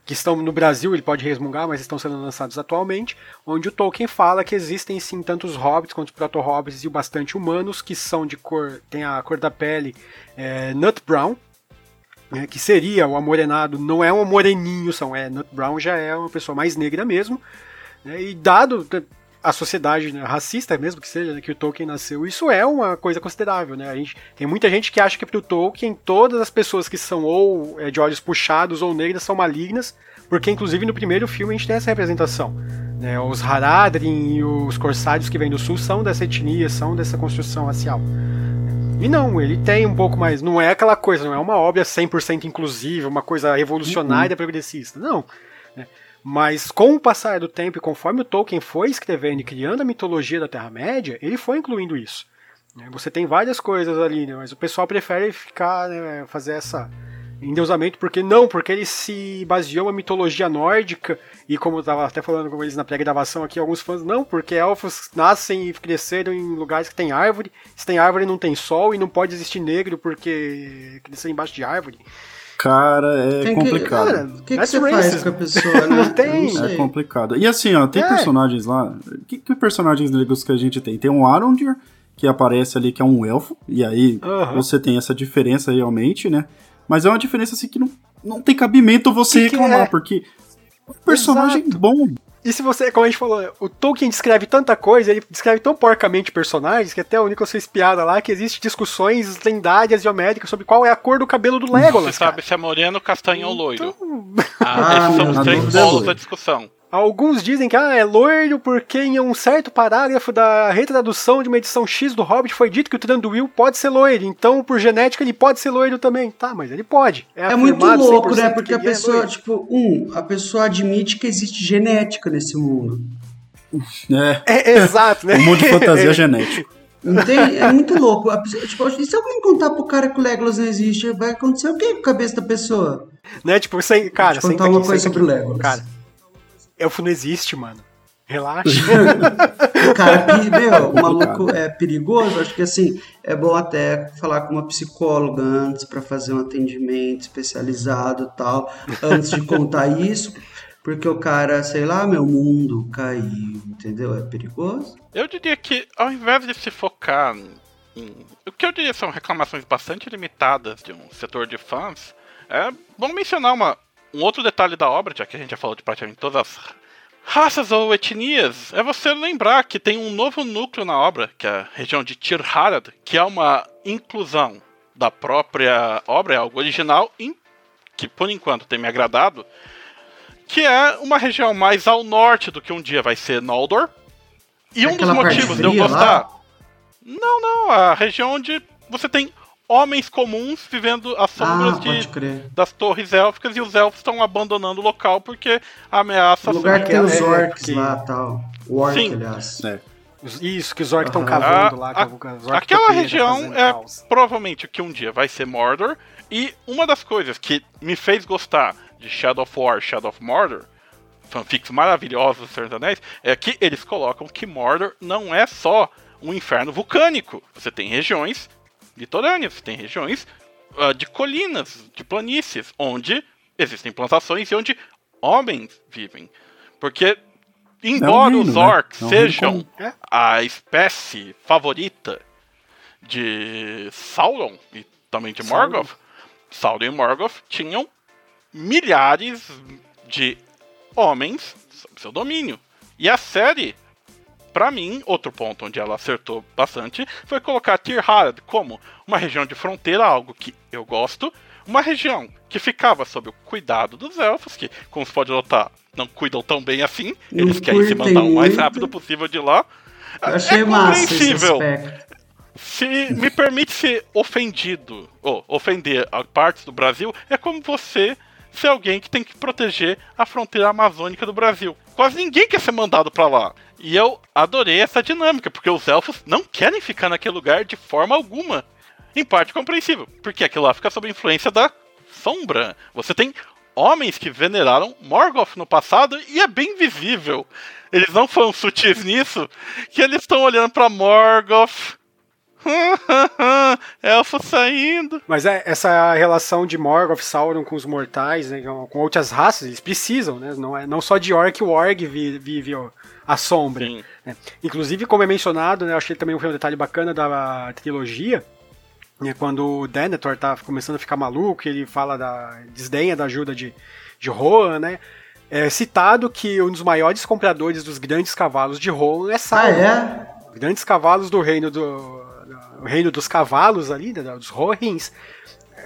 que estão no Brasil, ele pode resmungar, mas estão sendo lançados atualmente, onde o Tolkien fala que existem sim tanto os hobbits quanto proto-hobbits e o bastante humanos, que são de cor, tem a cor da pele é, nut brown, né, que seria o amorenado, não é um moreninho, são, é nut brown já é uma pessoa mais negra mesmo, né, e dado a sociedade né, racista mesmo que seja, né, que o Tolkien nasceu, isso é uma coisa considerável, né? A gente, tem muita gente que acha que pro Tolkien todas as pessoas que são ou é, de olhos puxados ou negras são malignas, porque inclusive no primeiro filme a gente tem essa representação. Né? Os Haradrim e os Corsários que vêm do sul são dessa etnia, são dessa construção racial. E não, ele tem um pouco mais. Não é aquela coisa, não é uma obra 100% inclusiva, uma coisa revolucionária, uhum. progressista. Não. Né? Mas com o passar do tempo e conforme o Tolkien foi escrevendo e criando a mitologia da Terra-média, ele foi incluindo isso. Né? Você tem várias coisas ali, né? mas o pessoal prefere ficar, né, fazer essa endeusamento, porque não, porque ele se baseou na mitologia nórdica, e como eu estava até falando com eles na pré-gravação aqui, alguns fãs, não, porque elfos nascem e cresceram em lugares que tem árvore, se tem árvore não tem sol, e não pode existir negro porque cresceu embaixo de árvore. Cara, é tem complicado. Que, cara, o que, que você faz com a pessoa, né? não tem. Não é complicado. E assim, ó, tem é. personagens lá. Que, que personagens negros que a gente tem? Tem um Arondir, que aparece ali, que é um elfo. E aí você tem essa diferença realmente, né? Mas é uma diferença assim que não, não tem cabimento você que reclamar, é? porque. Um personagem Exato. bom. E se você, como a gente falou, o Tolkien descreve tanta coisa, ele descreve tão porcamente personagens, que até o Nicolas fez piada lá, que existe discussões lendárias e homéricas sobre qual é a cor do cabelo do Legolas. Você sabe se é moreno, castanho então... ou loiro. Ah, esses são os três polos da discussão. Alguns dizem que ah, é loiro porque em um certo parágrafo da retradução de uma edição X do Hobbit foi dito que o Tranduil pode ser loiro, então por genética ele pode ser loiro também. Tá, mas ele pode. É, é muito louco, né? Porque a é pessoa, é tipo, um, a pessoa admite que existe genética nesse mundo. É, é exato, né? um mundo de fantasia genético. Entende? É muito louco. A pessoa, tipo, e se alguém contar pro cara que o Legolas não existe, vai acontecer o que com a cabeça da pessoa? Né? Tipo, sem, cara, sem contar uma coisa sobre o Legolas. Cara, Elfo não existe, mano. Relaxa. Cara, meu, o maluco é perigoso. Acho que assim, é bom até falar com uma psicóloga antes para fazer um atendimento especializado tal, antes de contar isso. Porque o cara, sei lá, meu mundo caiu, entendeu? É perigoso. Eu diria que ao invés de se focar em. O que eu diria são reclamações bastante limitadas de um setor de fãs, é bom mencionar uma, um outro detalhe da obra, já que a gente já falou de praticamente todas as raças ou etnias, é você lembrar que tem um novo núcleo na obra, que é a região de Tir Harad, que é uma inclusão da própria obra, é algo original, que por enquanto tem me agradado, que é uma região mais ao norte do que um dia vai ser Noldor. E um dos motivos de eu gostar. Lá? Não, não, a região onde você tem homens comuns vivendo às sombras ah, de, das torres élficas e os elfos estão abandonando o local porque a ameaça... O lugar que tem os orcs que... lá tal. O orc, Sim. aliás. É. Isso, que os orcs estão uhum. cavando lá. A, a, aquela região é caos. provavelmente o que um dia vai ser Mordor. E uma das coisas que me fez gostar de Shadow of War Shadow of Mordor, fanfics maravilhosos do Senhor dos Anéis, é que eles colocam que Mordor não é só um inferno vulcânico. Você tem regiões litorâneas, tem regiões uh, de colinas, de planícies, onde existem plantações e onde homens vivem. Porque, embora é um reino, os né? orcs né? é um sejam a espécie favorita de Sauron e também de Morgoth, Sauron e Morgoth tinham milhares de homens sob seu domínio. E a série para mim, outro ponto onde ela acertou bastante foi colocar Tirharad como uma região de fronteira, algo que eu gosto, uma região que ficava sob o cuidado dos elfos, que, como você pode notar, não cuidam tão bem assim, eles querem se mandar o mais rápido possível de lá. Eu achei é compreensível. Se me permite ser ofendido, ou ofender a partes do Brasil, é como você ser alguém que tem que proteger a fronteira amazônica do Brasil. Quase ninguém quer ser mandado para lá. E eu adorei essa dinâmica, porque os elfos não querem ficar naquele lugar de forma alguma. Em parte compreensível, porque aquilo lá fica sob influência da sombra. Você tem homens que veneraram Morgoth no passado e é bem visível. Eles não foram sutis nisso, que eles estão olhando para Morgoth. Elfo saindo. Mas é, essa relação de Morgoth, Sauron com os mortais, né, com outras raças, eles precisam, né? Não, é, não só de Orc, o Org vive, vive ó, a sombra. Né? Inclusive, como é mencionado, né, eu achei também um detalhe bacana da trilogia, né, quando o Denethor tá começando a ficar maluco, ele fala da desdenha da ajuda de, de Rohan, né? É citado que um dos maiores compradores dos grandes cavalos de Rohan é Sauron. Ah, é? Grandes cavalos do reino do, do reino dos cavalos ali, né, dos Rohins,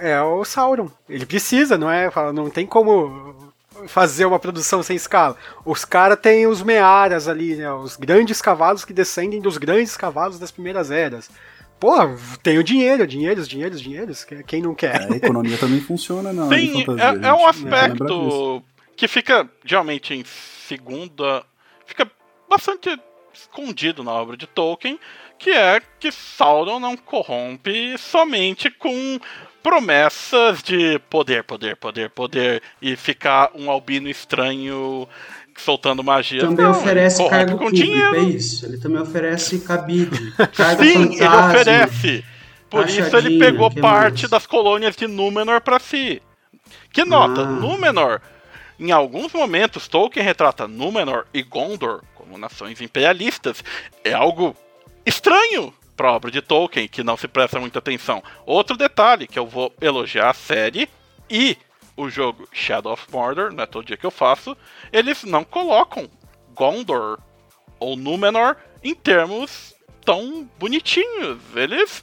é o Sauron. Ele precisa, não é? Não tem como fazer uma produção sem escala. Os caras têm os Mearas ali, né? Os grandes cavalos que descendem dos grandes cavalos das primeiras eras. Pô, tem o dinheiro, dinheiros, dinheiros, dinheiros. Quem não quer? É, a economia também funciona na Sim, é, é, um aspecto que fica geralmente em segunda. Fica bastante escondido na obra de Tolkien, que é que Sauron não corrompe somente com promessas de poder, poder, poder, poder e ficar um albino estranho soltando magia. Também não, oferece cargo com público, dinheiro. é isso. Ele também oferece cabide, carga Sim, fantasma, ele oferece. Por isso ele pegou parte mais? das colônias de Númenor para si. Que nota, ah. Númenor, em alguns momentos, Tolkien retrata Númenor e Gondor como nações imperialistas. É algo estranho para obra de Tolkien, que não se presta muita atenção. Outro detalhe que eu vou elogiar a série e o jogo Shadow of Mordor, não é todo dia que eu faço, eles não colocam Gondor ou Númenor em termos tão bonitinhos. Eles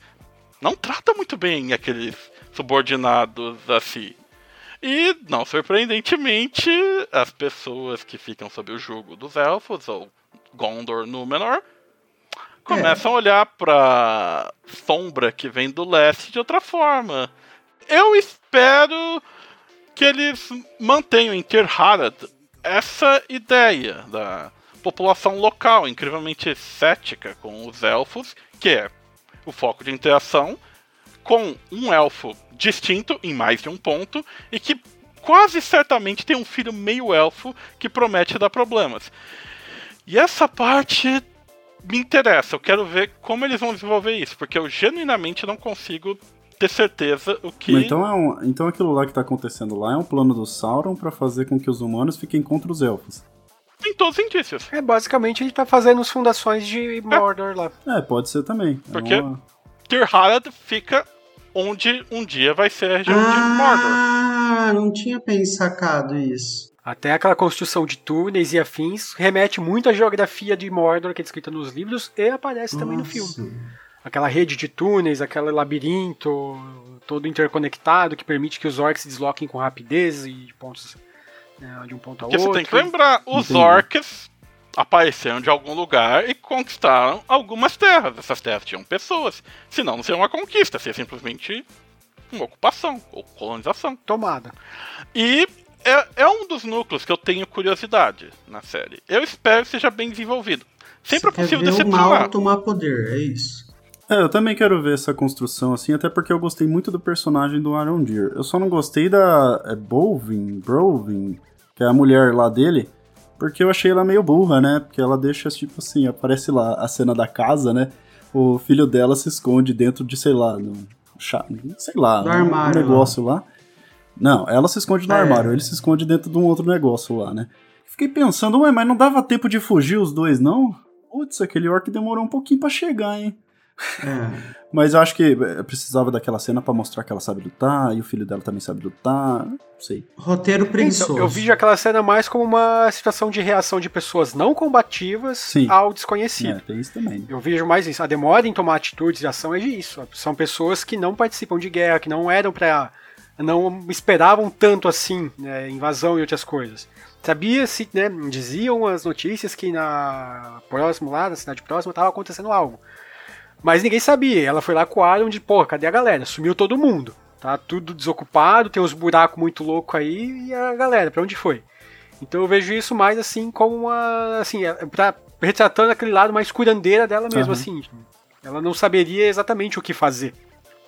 não tratam muito bem aqueles subordinados assim. E, não surpreendentemente, as pessoas que ficam sob o jugo dos elfos, ou Gondor, Númenor, começam é. a olhar pra sombra que vem do leste de outra forma. Eu espero que eles mantenham em Ter Harad essa ideia da população local incrivelmente cética com os elfos, que é o foco de interação, com um elfo distinto em mais de um ponto e que quase certamente tem um filho meio elfo que promete dar problemas. E essa parte me interessa. Eu quero ver como eles vão desenvolver isso, porque eu genuinamente não consigo ter certeza o que. Mas então, é um, então aquilo lá que tá acontecendo lá é um plano do Sauron para fazer com que os humanos fiquem contra os elfos. Tem todos os indícios. É, basicamente ele tá fazendo as fundações de Mordor é. lá. É, pode ser também. É porque é uma... Tirharad fica onde um dia vai ser a região ah, de Mordor. Ah, não tinha pensado isso. Até aquela construção de túneis e afins remete muito à geografia de Mordor que é descrita nos livros e aparece Nossa. também no filme. Aquela rede de túneis, aquele labirinto todo interconectado que permite que os orcs se desloquem com rapidez e de pontos né, de um ponto a Porque outro. Você tem que lembrar, os Entendi. orcs apareceram de algum lugar e conquistaram algumas terras. Essas terras tinham pessoas. Senão não seria uma conquista, seria simplesmente uma ocupação ou colonização. Tomada. E é, é um dos núcleos que eu tenho curiosidade na série. Eu espero que seja bem desenvolvido. Sempre é possível ver decepcionar. O mal tomar poder, é isso. É, eu também quero ver essa construção assim, até porque eu gostei muito do personagem do Arondir. Eu só não gostei da é Bovin, Brovin, que é a mulher lá dele, porque eu achei ela meio burra, né? Porque ela deixa tipo assim, aparece lá a cena da casa, né? O filho dela se esconde dentro de, sei lá, no, sei lá, um negócio lá. lá. Não, ela se esconde no é. armário, ele se esconde dentro de um outro negócio lá, né? Fiquei pensando, ué, mas não dava tempo de fugir os dois, não? Putz, aquele orc demorou um pouquinho para chegar, hein? É. Mas eu acho que eh, precisava daquela cena para mostrar que ela sabe lutar, e o filho dela também sabe lutar, não sei. Roteiro preguiçoso. Então, eu vi aquela cena mais como uma situação de reação de pessoas não combativas Sim. ao desconhecido. É, tem isso também. Eu vejo mais isso. A demora em tomar atitudes de ação é disso. São pessoas que não participam de guerra, que não eram para não esperavam tanto assim né, invasão e outras coisas. Sabia-se, né, diziam as notícias que na próximo lá, na cidade próxima, estava acontecendo algo. Mas ninguém sabia. Ela foi lá com o Aaron de, pô, cadê a galera? Sumiu todo mundo. Tá tudo desocupado, tem uns buracos muito loucos aí, e a galera, pra onde foi? Então eu vejo isso mais assim como uma. assim, é, pra, retratando aquele lado mais curandeira dela mesmo, uhum. assim. Ela não saberia exatamente o que fazer.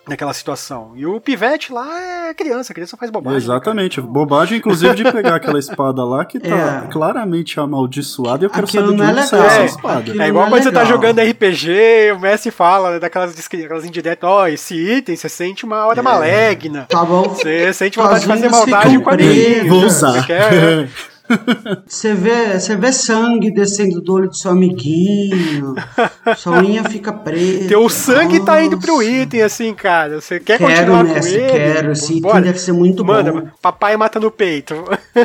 Naquela situação. E o pivete lá é criança, a criança faz bobagem. Exatamente. cara? Bobagem, inclusive, de pegar aquela espada lá que tá É. claramente amaldiçoada e eu quero Aquilo saber de não é onde saiu legal. essa É, espada. aquilo- É igual é quando você tá legal. jogando RPG, o Messi fala, né, daquelas, descri- aquelas indiretas, ó, esse item você sente uma hora maligna. Tá bom? Você sente vontade de fazer maldade com a. Vou Você usar. quer- Você vê, você vê sangue descendo do olho do seu amiguinho. sua unha fica preta. Teu sangue tá indo pro Nossa. item, assim, cara. Você quer Quero, continuar mestre, com ele? quero. Esse item deve ser muito Manda, bom. papai mata no peito.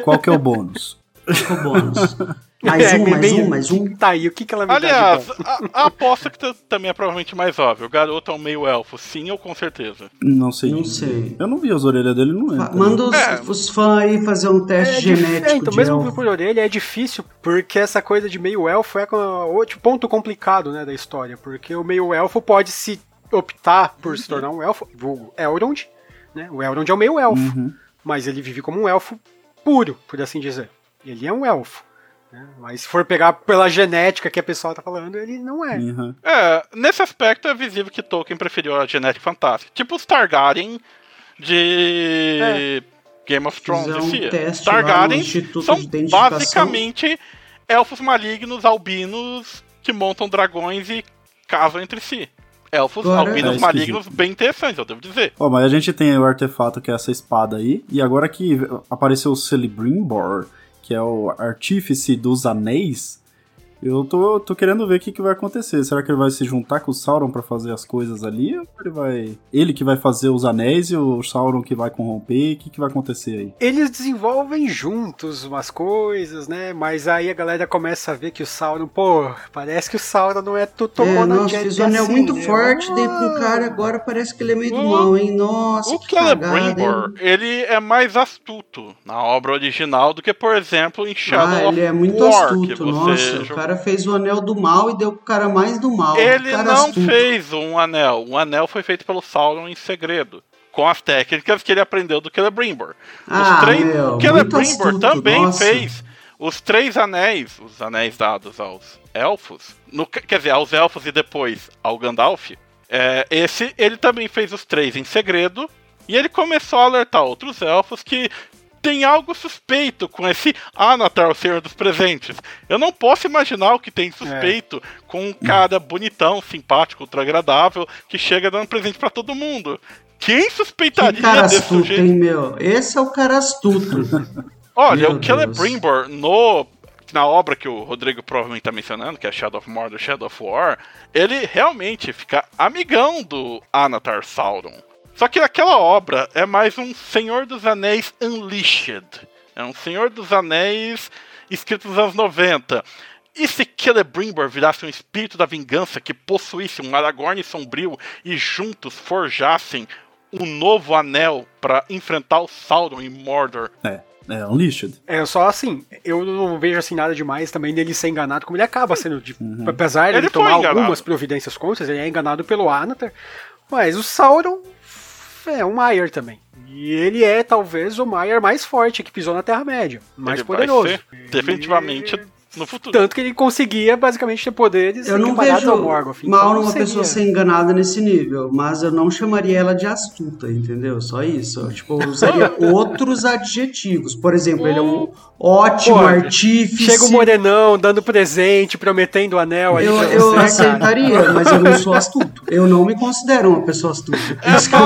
Qual que é o bônus? Ficou bônus. Mais É, um, mais bem- um, mais um. Tá aí, o que que ela me Aliás, dá a, a aposta que também é provavelmente mais óbvia. O garoto é um meio elfo, sim ou com certeza? Não sei. Não sei. Eu não vi as orelhas dele, não. Fa- Manda os, É. os fãs aí fazer um teste É genético é, então, de mesmo elfo. por orelha é difícil, porque essa coisa de meio elfo é outro ponto complicado, né, da história, porque o meio elfo pode se optar por se tornar um elfo, vulgo Elrond, né? O Elrond é o meio elfo, Uhum. mas ele vive como um elfo puro, por assim dizer. Ele é um elfo. né? Mas se for pegar pela genética que a pessoa tá falando, ele não é. Uhum. É, nesse aspecto é visível que Tolkien preferiu a genética fantástica. Tipo os Targaryen de Game of Thrones um teste Targaryen são basicamente elfos malignos, albinos, que montam dragões e casam entre si. Elfos Agora- albinos É malignos bem interessantes, eu devo dizer. Ó, mas a gente tem o artefato que é essa espada aí. E agora que apareceu o Celebrimbor, que é o artífice dos anéis, eu tô, tô querendo ver o que, que vai acontecer. Será que ele vai se juntar com o Sauron pra fazer as coisas ali? Ou ele vai. Ele que vai fazer os anéis e o Sauron que vai corromper? O que, que vai acontecer aí? Eles desenvolvem juntos umas coisas, né? Mas aí a galera começa a ver que o Sauron, pô, parece que o Sauron não é tu tocou É, nossa, jet fiz um anel assim, muito né? forte, dei pro Ah. cara, agora parece que ele é meio do O- mal, hein? Nossa, O que Celebrimbor, ele é mais astuto na obra original do que, por exemplo, em Shadow Ah, of ele é muito War, astuto, nossa. O jogou. Cara fez o anel do mal e deu pro cara mais do mal. Ele não astuto. fez um anel. O anel foi feito pelo Sauron em segredo. Com as técnicas que ele aprendeu do Celebrimbor. Ah, três, meu, o Celebrimbor também nossa. fez os três anéis, os anéis dados aos elfos, no- quer dizer, aos elfos e depois ao Gandalf. É, esse ele também fez os três em segredo. E ele começou a alertar outros elfos que tem algo suspeito com esse Anatar, o Senhor dos Presentes. Eu não posso imaginar o que tem suspeito com um cara bonitão, simpático, ultra agradável, que chega dando presente pra todo mundo. Quem Que suspeitaria cara desse astuto, sujeito? hein, meu? Esse é o cara astuto. Olha, Meu o. Celebrimbor, no na obra que o Rodrigo provavelmente tá mencionando, que é Shadow of Mordor, Shadow of War, ele realmente fica amigão do Anatar Sauron. Só que aquela obra é mais um Senhor dos Anéis Unleashed. É um Senhor dos Anéis escrito nos anos 90. E se Celebrimbor virasse um espírito da vingança que possuísse um Aragorn sombrio e juntos forjassem um novo anel para enfrentar o Sauron em Mordor? É, é Unleashed. É só assim, eu não vejo assim nada demais também dele ser enganado, como ele acaba sendo. De, Apesar de Ele ele tomar enganado. algumas providências contra, ele é enganado pelo Anatar. Mas o Sauron é um Maiar também. E ele é talvez o Maiar mais forte que pisou na Terra-média. Mais Ele vai poderoso. ser definitivamente no futuro. Tanto que ele conseguia basicamente ter poderes Eu não vejo ao Morgoth. então mal numa seria- pessoa ser enganada nesse nível, mas eu não chamaria ela de astuta, entendeu? Só isso. Eu, tipo, eu usaria outros adjetivos. Por exemplo, ele é um ótimo Pô, artífice. Chega o Morenão dando presente, prometendo o anel ali Eu, eu aceitaria, mas eu não sou astuto. Eu não me considero uma pessoa astuta. É, Isso é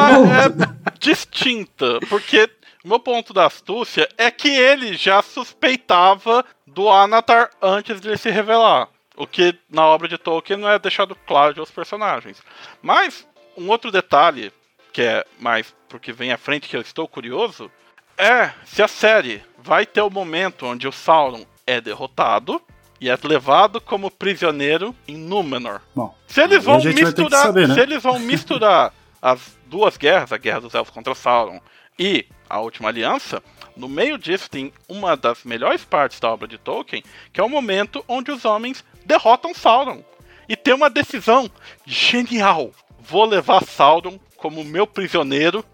é distinta, porque o meu ponto da astúcia é que ele já suspeitava do Anatar antes de ele se revelar. O que na obra de Tolkien não é deixado claro aos personagens. Mas um outro detalhe, que é mais pro que vem à frente, que eu estou curioso, é se a série vai ter o momento onde o Sauron é derrotado e é levado como prisioneiro em Númenor. Bom, Se eles vão misturar, saber, né? se eles vão misturar as duas guerras, a guerra dos elfos contra Sauron e a última aliança, no meio disso tem uma das melhores partes da obra de Tolkien, que é o momento onde os homens derrotam Sauron e tem uma decisão genial. Vou levar Sauron como meu prisioneiro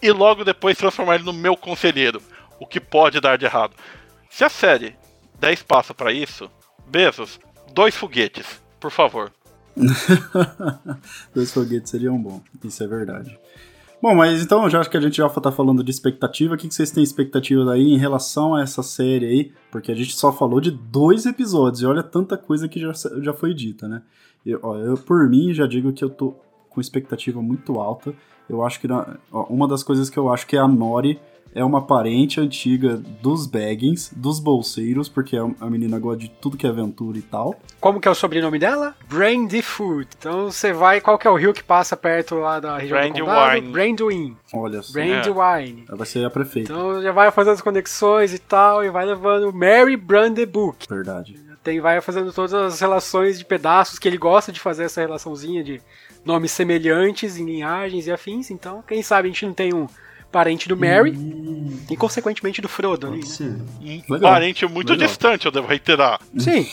e logo depois transformar ele no meu conselheiro, o que pode dar de errado. Se a série der espaço para isso, Bezos, dois foguetes, por favor. Dois foguetes seriam bom, isso é verdade. Bom, mas então, já acho que a gente já tá falando de expectativa. O que vocês têm expectativas aí em relação a essa série aí? Porque a gente só falou de dois episódios e olha tanta coisa que já, já foi dita, né? Eu, ó, eu, por mim, já digo que eu tô com expectativa muito alta. Eu acho que ó, uma das coisas que eu acho que é a Nori é uma parente antiga dos Baggins, dos bolseiros, porque a menina gosta de tudo que é aventura e tal. Como que é o sobrenome dela? Brandyfoot. Então você vai, qual que é o rio que passa perto lá da região Brandy do condado? Brandywind. Olha só. Brandywine. É. Vai ser a prefeita. Então já vai fazendo as conexões e tal, e vai levando Mary Brandybook. Verdade. Tem, vai fazendo todas as relações de pedaços, que ele gosta de fazer essa relaçãozinha de nomes semelhantes em linhagens e afins, então quem sabe a gente não tem um parente do Mary hum. e, consequentemente, do Frodo ali. Né? Um parente muito Legal. distante, eu devo reiterar. Sim,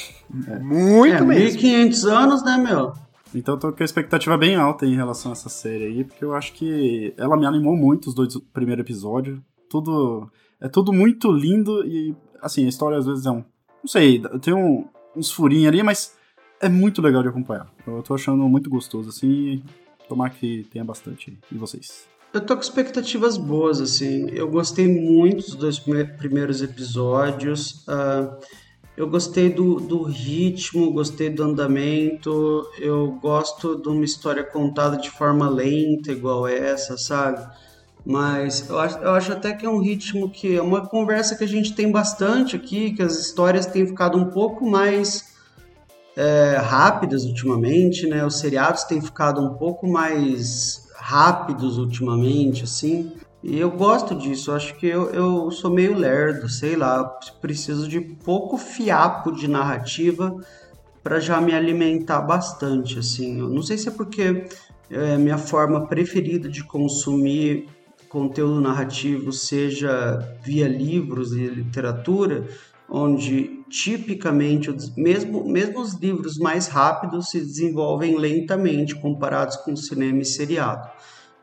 é. muito é, mesmo. 1500 anos, né, meu? Então eu tô com a expectativa bem alta em relação a essa série aí, porque eu acho que ela me animou muito os dois primeiros episódios. Tudo. É tudo muito lindo e, assim, a história às vezes é um. Não sei, tem um, uns furinhos ali, mas é muito legal de acompanhar. Eu tô achando muito gostoso, assim. Tomar que tenha bastante. E vocês? Eu tô com expectativas boas, assim. Eu gostei muito dos dois primeiros episódios. Uh, eu gostei do, do ritmo, gostei do andamento. Eu gosto de uma história contada de forma lenta, igual essa, sabe? Mas eu acho, eu acho até que é um ritmo que é uma conversa que a gente tem bastante aqui, que as histórias têm ficado um pouco mais é, rápidas ultimamente, né? Os seriados têm ficado um pouco mais rápidos ultimamente, assim. E eu gosto disso, acho que eu, eu sou meio lerdo, sei lá, preciso de pouco fiapo de narrativa para já me alimentar bastante, assim. Eu não sei se é porque é, minha forma preferida de consumir conteúdo narrativo seja via livros e literatura, onde tipicamente mesmo, mesmo os livros mais rápidos se desenvolvem lentamente comparados com o cinema e seriado.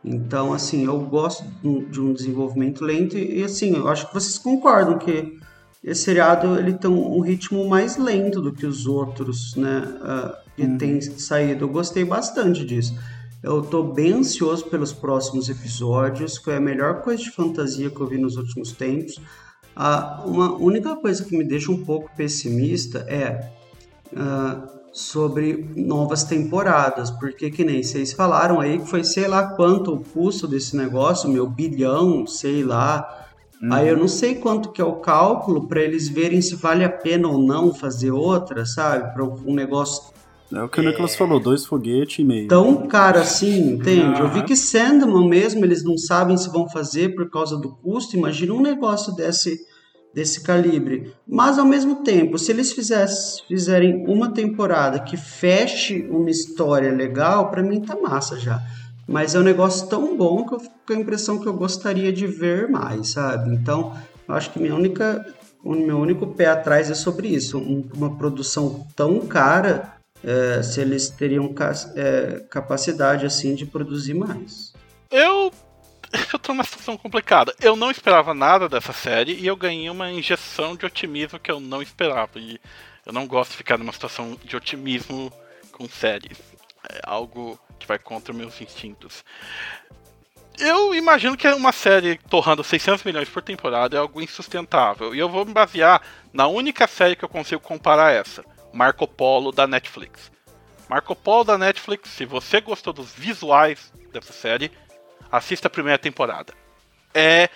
Então, assim, eu gosto de um desenvolvimento lento e, assim, eu acho que vocês concordam que esse seriado ele tem um ritmo mais lento do que os outros, né, uh, que uhum. tem saído. Eu gostei bastante disso. Eu estou bem ansioso pelos próximos episódios. Foi a melhor coisa de fantasia que eu vi nos últimos tempos. A uma única coisa que me deixa um pouco pessimista é uh, sobre novas temporadas, porque que nem vocês falaram aí que foi sei lá quanto o custo desse negócio, meu bilhão, sei lá. Uhum. Aí eu não sei quanto que é o cálculo para eles verem se vale a pena ou não fazer outra, sabe? Para um negócio é o que o Nicolas falou, dois foguetes e meio. Tão caro assim, entende? Eu vi que Sandman mesmo, eles não sabem se vão fazer por causa do custo. Imagina um negócio desse, desse calibre. Mas ao mesmo tempo, se eles fizesse, fizerem uma temporada que feche uma história legal, para mim tá massa já. Mas é um negócio tão bom que eu fico com a impressão que eu gostaria de ver mais, sabe? Então, eu acho que minha única, o meu único pé atrás é sobre isso. uma produção tão cara é, se eles teriam é, capacidade assim de produzir mais. Eu eu tô numa situação complicada. Eu não esperava nada dessa série e eu ganhei uma injeção de otimismo que eu não esperava. E eu não gosto de ficar numa situação de otimismo com séries. É algo que vai contra meus instintos. Eu imagino que uma série torrando 600 milhões por temporada é algo insustentável. E eu vou me basear na única série que eu consigo comparar essa. Marco Polo da Netflix. Marco Polo da Netflix, se você gostou dos visuais dessa série, assista a primeira temporada. É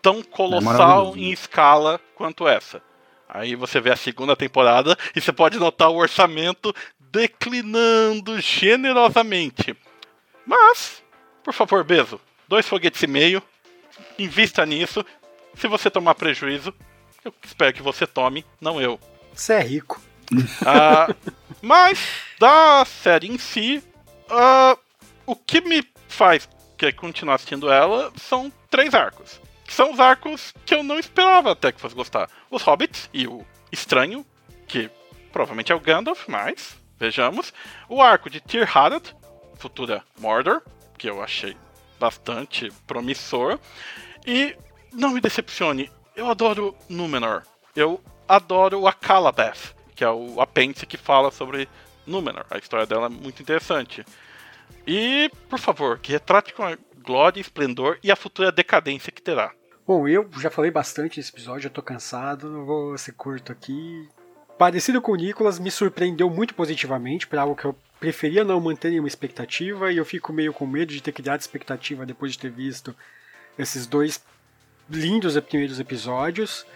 tão colossal é em escala quanto essa. Aí você vê a segunda temporada e você pode notar o orçamento declinando generosamente. Mas, por favor, Bezo, dois foguetes e meio, invista nisso. Se você tomar prejuízo, eu espero que você tome, não eu. Você é rico. Uh, mas, da série em si, uh, o que me faz querer continuar assistindo ela são três arcos. são os arcos que eu não esperava até que fosse gostar. Os Hobbits e o Estranho, que provavelmente é o Gandalf, mas vejamos. O arco de Tyr Harad, futura Mordor, que eu achei bastante promissor. E não me decepcione, eu adoro Númenor. Eu adoro a Calabath que é o apêndice que fala sobre Númenor. A história dela é muito interessante. E, por favor, que retrate com a glória, esplendor e a futura decadência que terá. Bom, eu já falei bastante nesse episódio, já tô cansado, vou ser curto aqui. Parecido com o Nicolas, me surpreendeu muito positivamente para algo que eu preferia não manter nenhuma expectativa e eu fico meio com medo de ter criado expectativa depois de ter visto esses dois lindos primeiros episódios.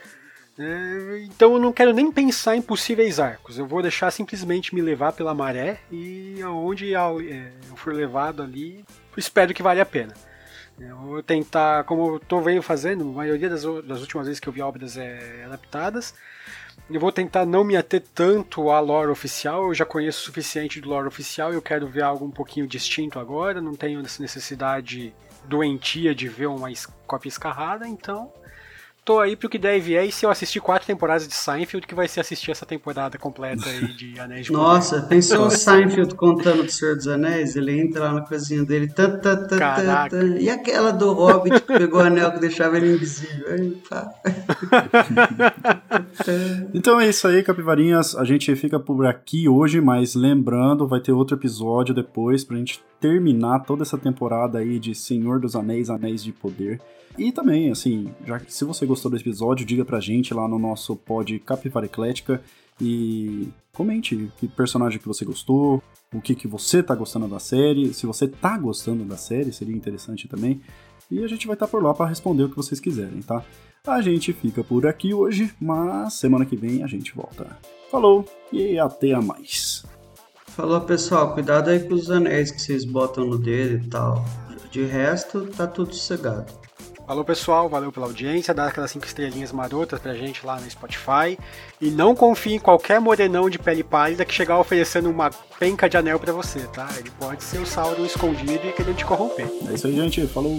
É, então eu não quero nem pensar em possíveis arcos. Eu vou deixar simplesmente me levar pela maré e aonde é, eu for levado ali, espero que vale a pena. Eu vou tentar, como eu estou vendo fazendo, a maioria das, das, últimas vezes que eu vi obras é, adaptadas, eu vou tentar não me ater tanto à lore oficial, eu já conheço o suficiente do lore oficial, eu quero ver algo um pouquinho distinto agora, não tenho essa necessidade doentia de ver uma cópia escarrada, então tô aí pro que der e vier. E se eu assistir quatro temporadas de Seinfeld, que vai ser assistir essa temporada completa aí de Anéis de Nossa, Poder. pensou o Seinfeld contando do Senhor dos Anéis? Ele entra lá na cozinha dele, tá, tá, tá, tá, e aquela do Hobbit que pegou o anel que deixava ele invisível. Aí, então é isso aí, capivarinhas. A gente fica por aqui hoje, mas lembrando, vai ter outro episódio depois pra gente terminar toda essa temporada aí de Senhor dos Anéis, Anéis de Poder. E também, assim, já se você gostou do episódio, diga pra gente lá no nosso pod Capivara Eclética e comente que personagem que você gostou, o que, que você tá gostando da série, se você tá gostando da série, seria interessante também. E a gente vai estar tá por lá para responder o que vocês quiserem, tá? A gente fica por aqui hoje, mas semana que vem a gente volta. Falou e até a mais. Falou pessoal, cuidado aí com os anéis que vocês botam no dedo e tal. De resto, tá tudo sossegado. Falou pessoal, valeu pela audiência, dá aquelas 5 estrelinhas marotas pra gente lá no Spotify. E não confie em qualquer morenão de pele pálida que chegar oferecendo uma penca de anel para você, tá? Ele pode ser o Sauron escondido e querendo te corromper. É isso aí, gente. Falou!